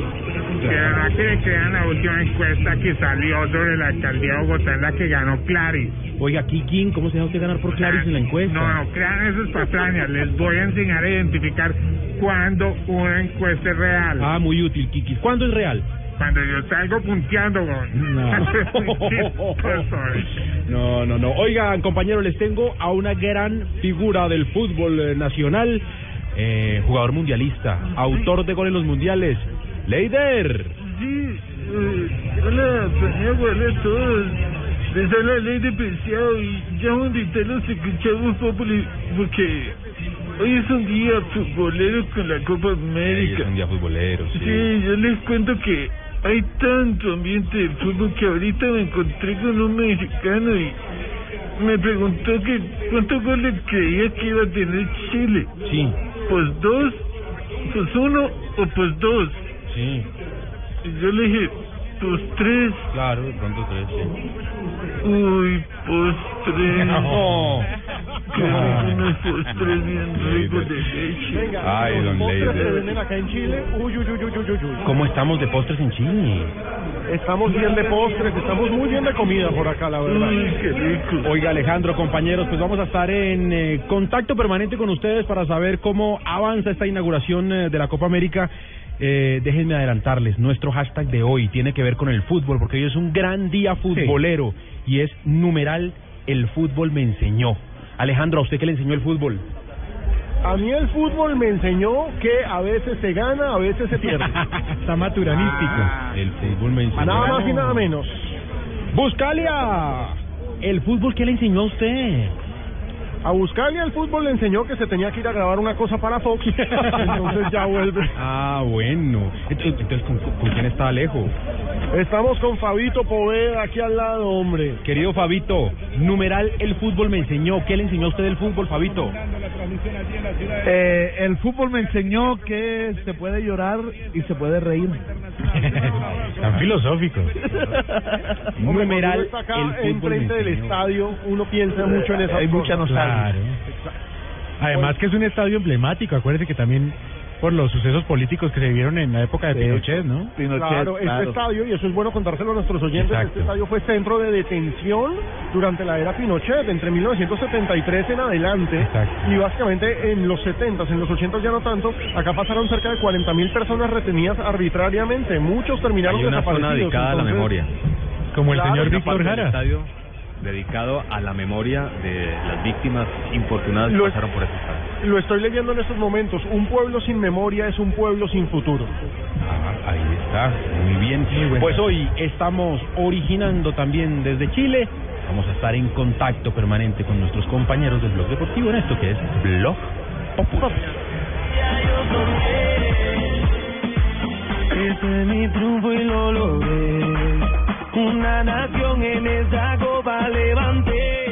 De verdad que le crean la última encuesta que salió sobre la alcaldía de Bogotá en la que ganó Claris. Oiga, Kiki, ¿cómo se deja usted ganar por Claris en la encuesta? No, no, crean esas patrañas. Les voy a enseñar a identificar cuándo una encuesta es real. Ah, muy útil, Kiki. ¿Cuándo es real? Cuando yo salgo punteando. No. Eh. No, no, no. Oigan, compañeros, les tengo a una gran figura del fútbol eh, nacional, eh, jugador mundialista, autor de goles en los mundiales, Leider. Sí, eh, hola, hola a todos. Les habla Ley de Preciado y llamo a invitarlos a escuchar Voz Populi porque hoy es un día futbolero con la Copa América. Es un día futbolero, sí. Sí, yo les cuento que hay tanto ambiente del fútbol que ahorita me encontré con un mexicano y me preguntó que cuántos goles creía que iba a tener Chile. Sí, Pues dos, pues uno o pues dos. sí, Y yo le dije, pues tres. claro, de pronto tres, sí. Uy, postres. No. Qué rico unos postres bien ricos de leche. Ay, don Postres que Leider. venden acá en Chile. Uy, uy, uy, uy, uy, uy, uy. ¿Cómo estamos de postres en Chile? Estamos bien de postres, estamos muy bien de comida por acá, la verdad. Uy, qué rico. Oiga, Alejandro, compañeros, pues vamos a estar en eh, contacto permanente con ustedes para saber cómo avanza esta inauguración eh, de la Copa América. Eh, déjenme adelantarles, nuestro hashtag de hoy tiene que ver con el fútbol, porque hoy es un gran día futbolero y es numeral el fútbol me enseñó. Alejandro, ¿a usted qué le enseñó el fútbol? A mí el fútbol me enseñó que a veces se gana, a veces se pierde. Está maturanístico. el fútbol me enseñó. Nada más y nada menos. Buscalia, el fútbol qué le enseñó a usted. A Buscalia el fútbol le enseñó que se tenía que ir a grabar una cosa para Fox. Entonces ya vuelve. Ah, bueno. Ent- Entonces, ¿con, con quién está Alejo? Estamos con Fabito Poveda aquí al lado, hombre. Querido Fabito, numeral el fútbol me enseñó. ¿Qué le enseñó a usted el fútbol, Fabito? Eh, el fútbol me enseñó que se puede llorar y se puede reír. Tan filosóficos. Hombre, numeral está acá el fútbol enfrente del estadio, uno piensa mucho en esa Hay mucha nostalgia. Claro. Además que es un estadio emblemático. Acuérdese que también por los sucesos políticos que se vivieron en la época de Pinochet, ¿no? Claro, este estadio, y eso es bueno contárselo a nuestros oyentes, Exacto. este estadio fue centro de detención durante la era Pinochet, entre 1973 en adelante, Exacto. y básicamente en los 70, en los 80 ya no tanto, acá pasaron cerca de 40 mil personas retenidas arbitrariamente, muchos terminaron Hay una zona desaparecidos. dedicada a la memoria. Como el Claro, señor Víctor Jara. Dedicado a la memoria de las víctimas infortunadas que Lo- pasaron por ese estadio. Lo estoy leyendo en estos momentos, un pueblo sin memoria es un pueblo sin futuro. Ah, ahí está, muy bien. Pues hoy estamos originando también desde Chile. Vamos a estar en contacto permanente con nuestros compañeros del Blog Deportivo en esto que es Blog Popular. Ese es mi triunfo y lo logré. Una nación en esa copa levanté.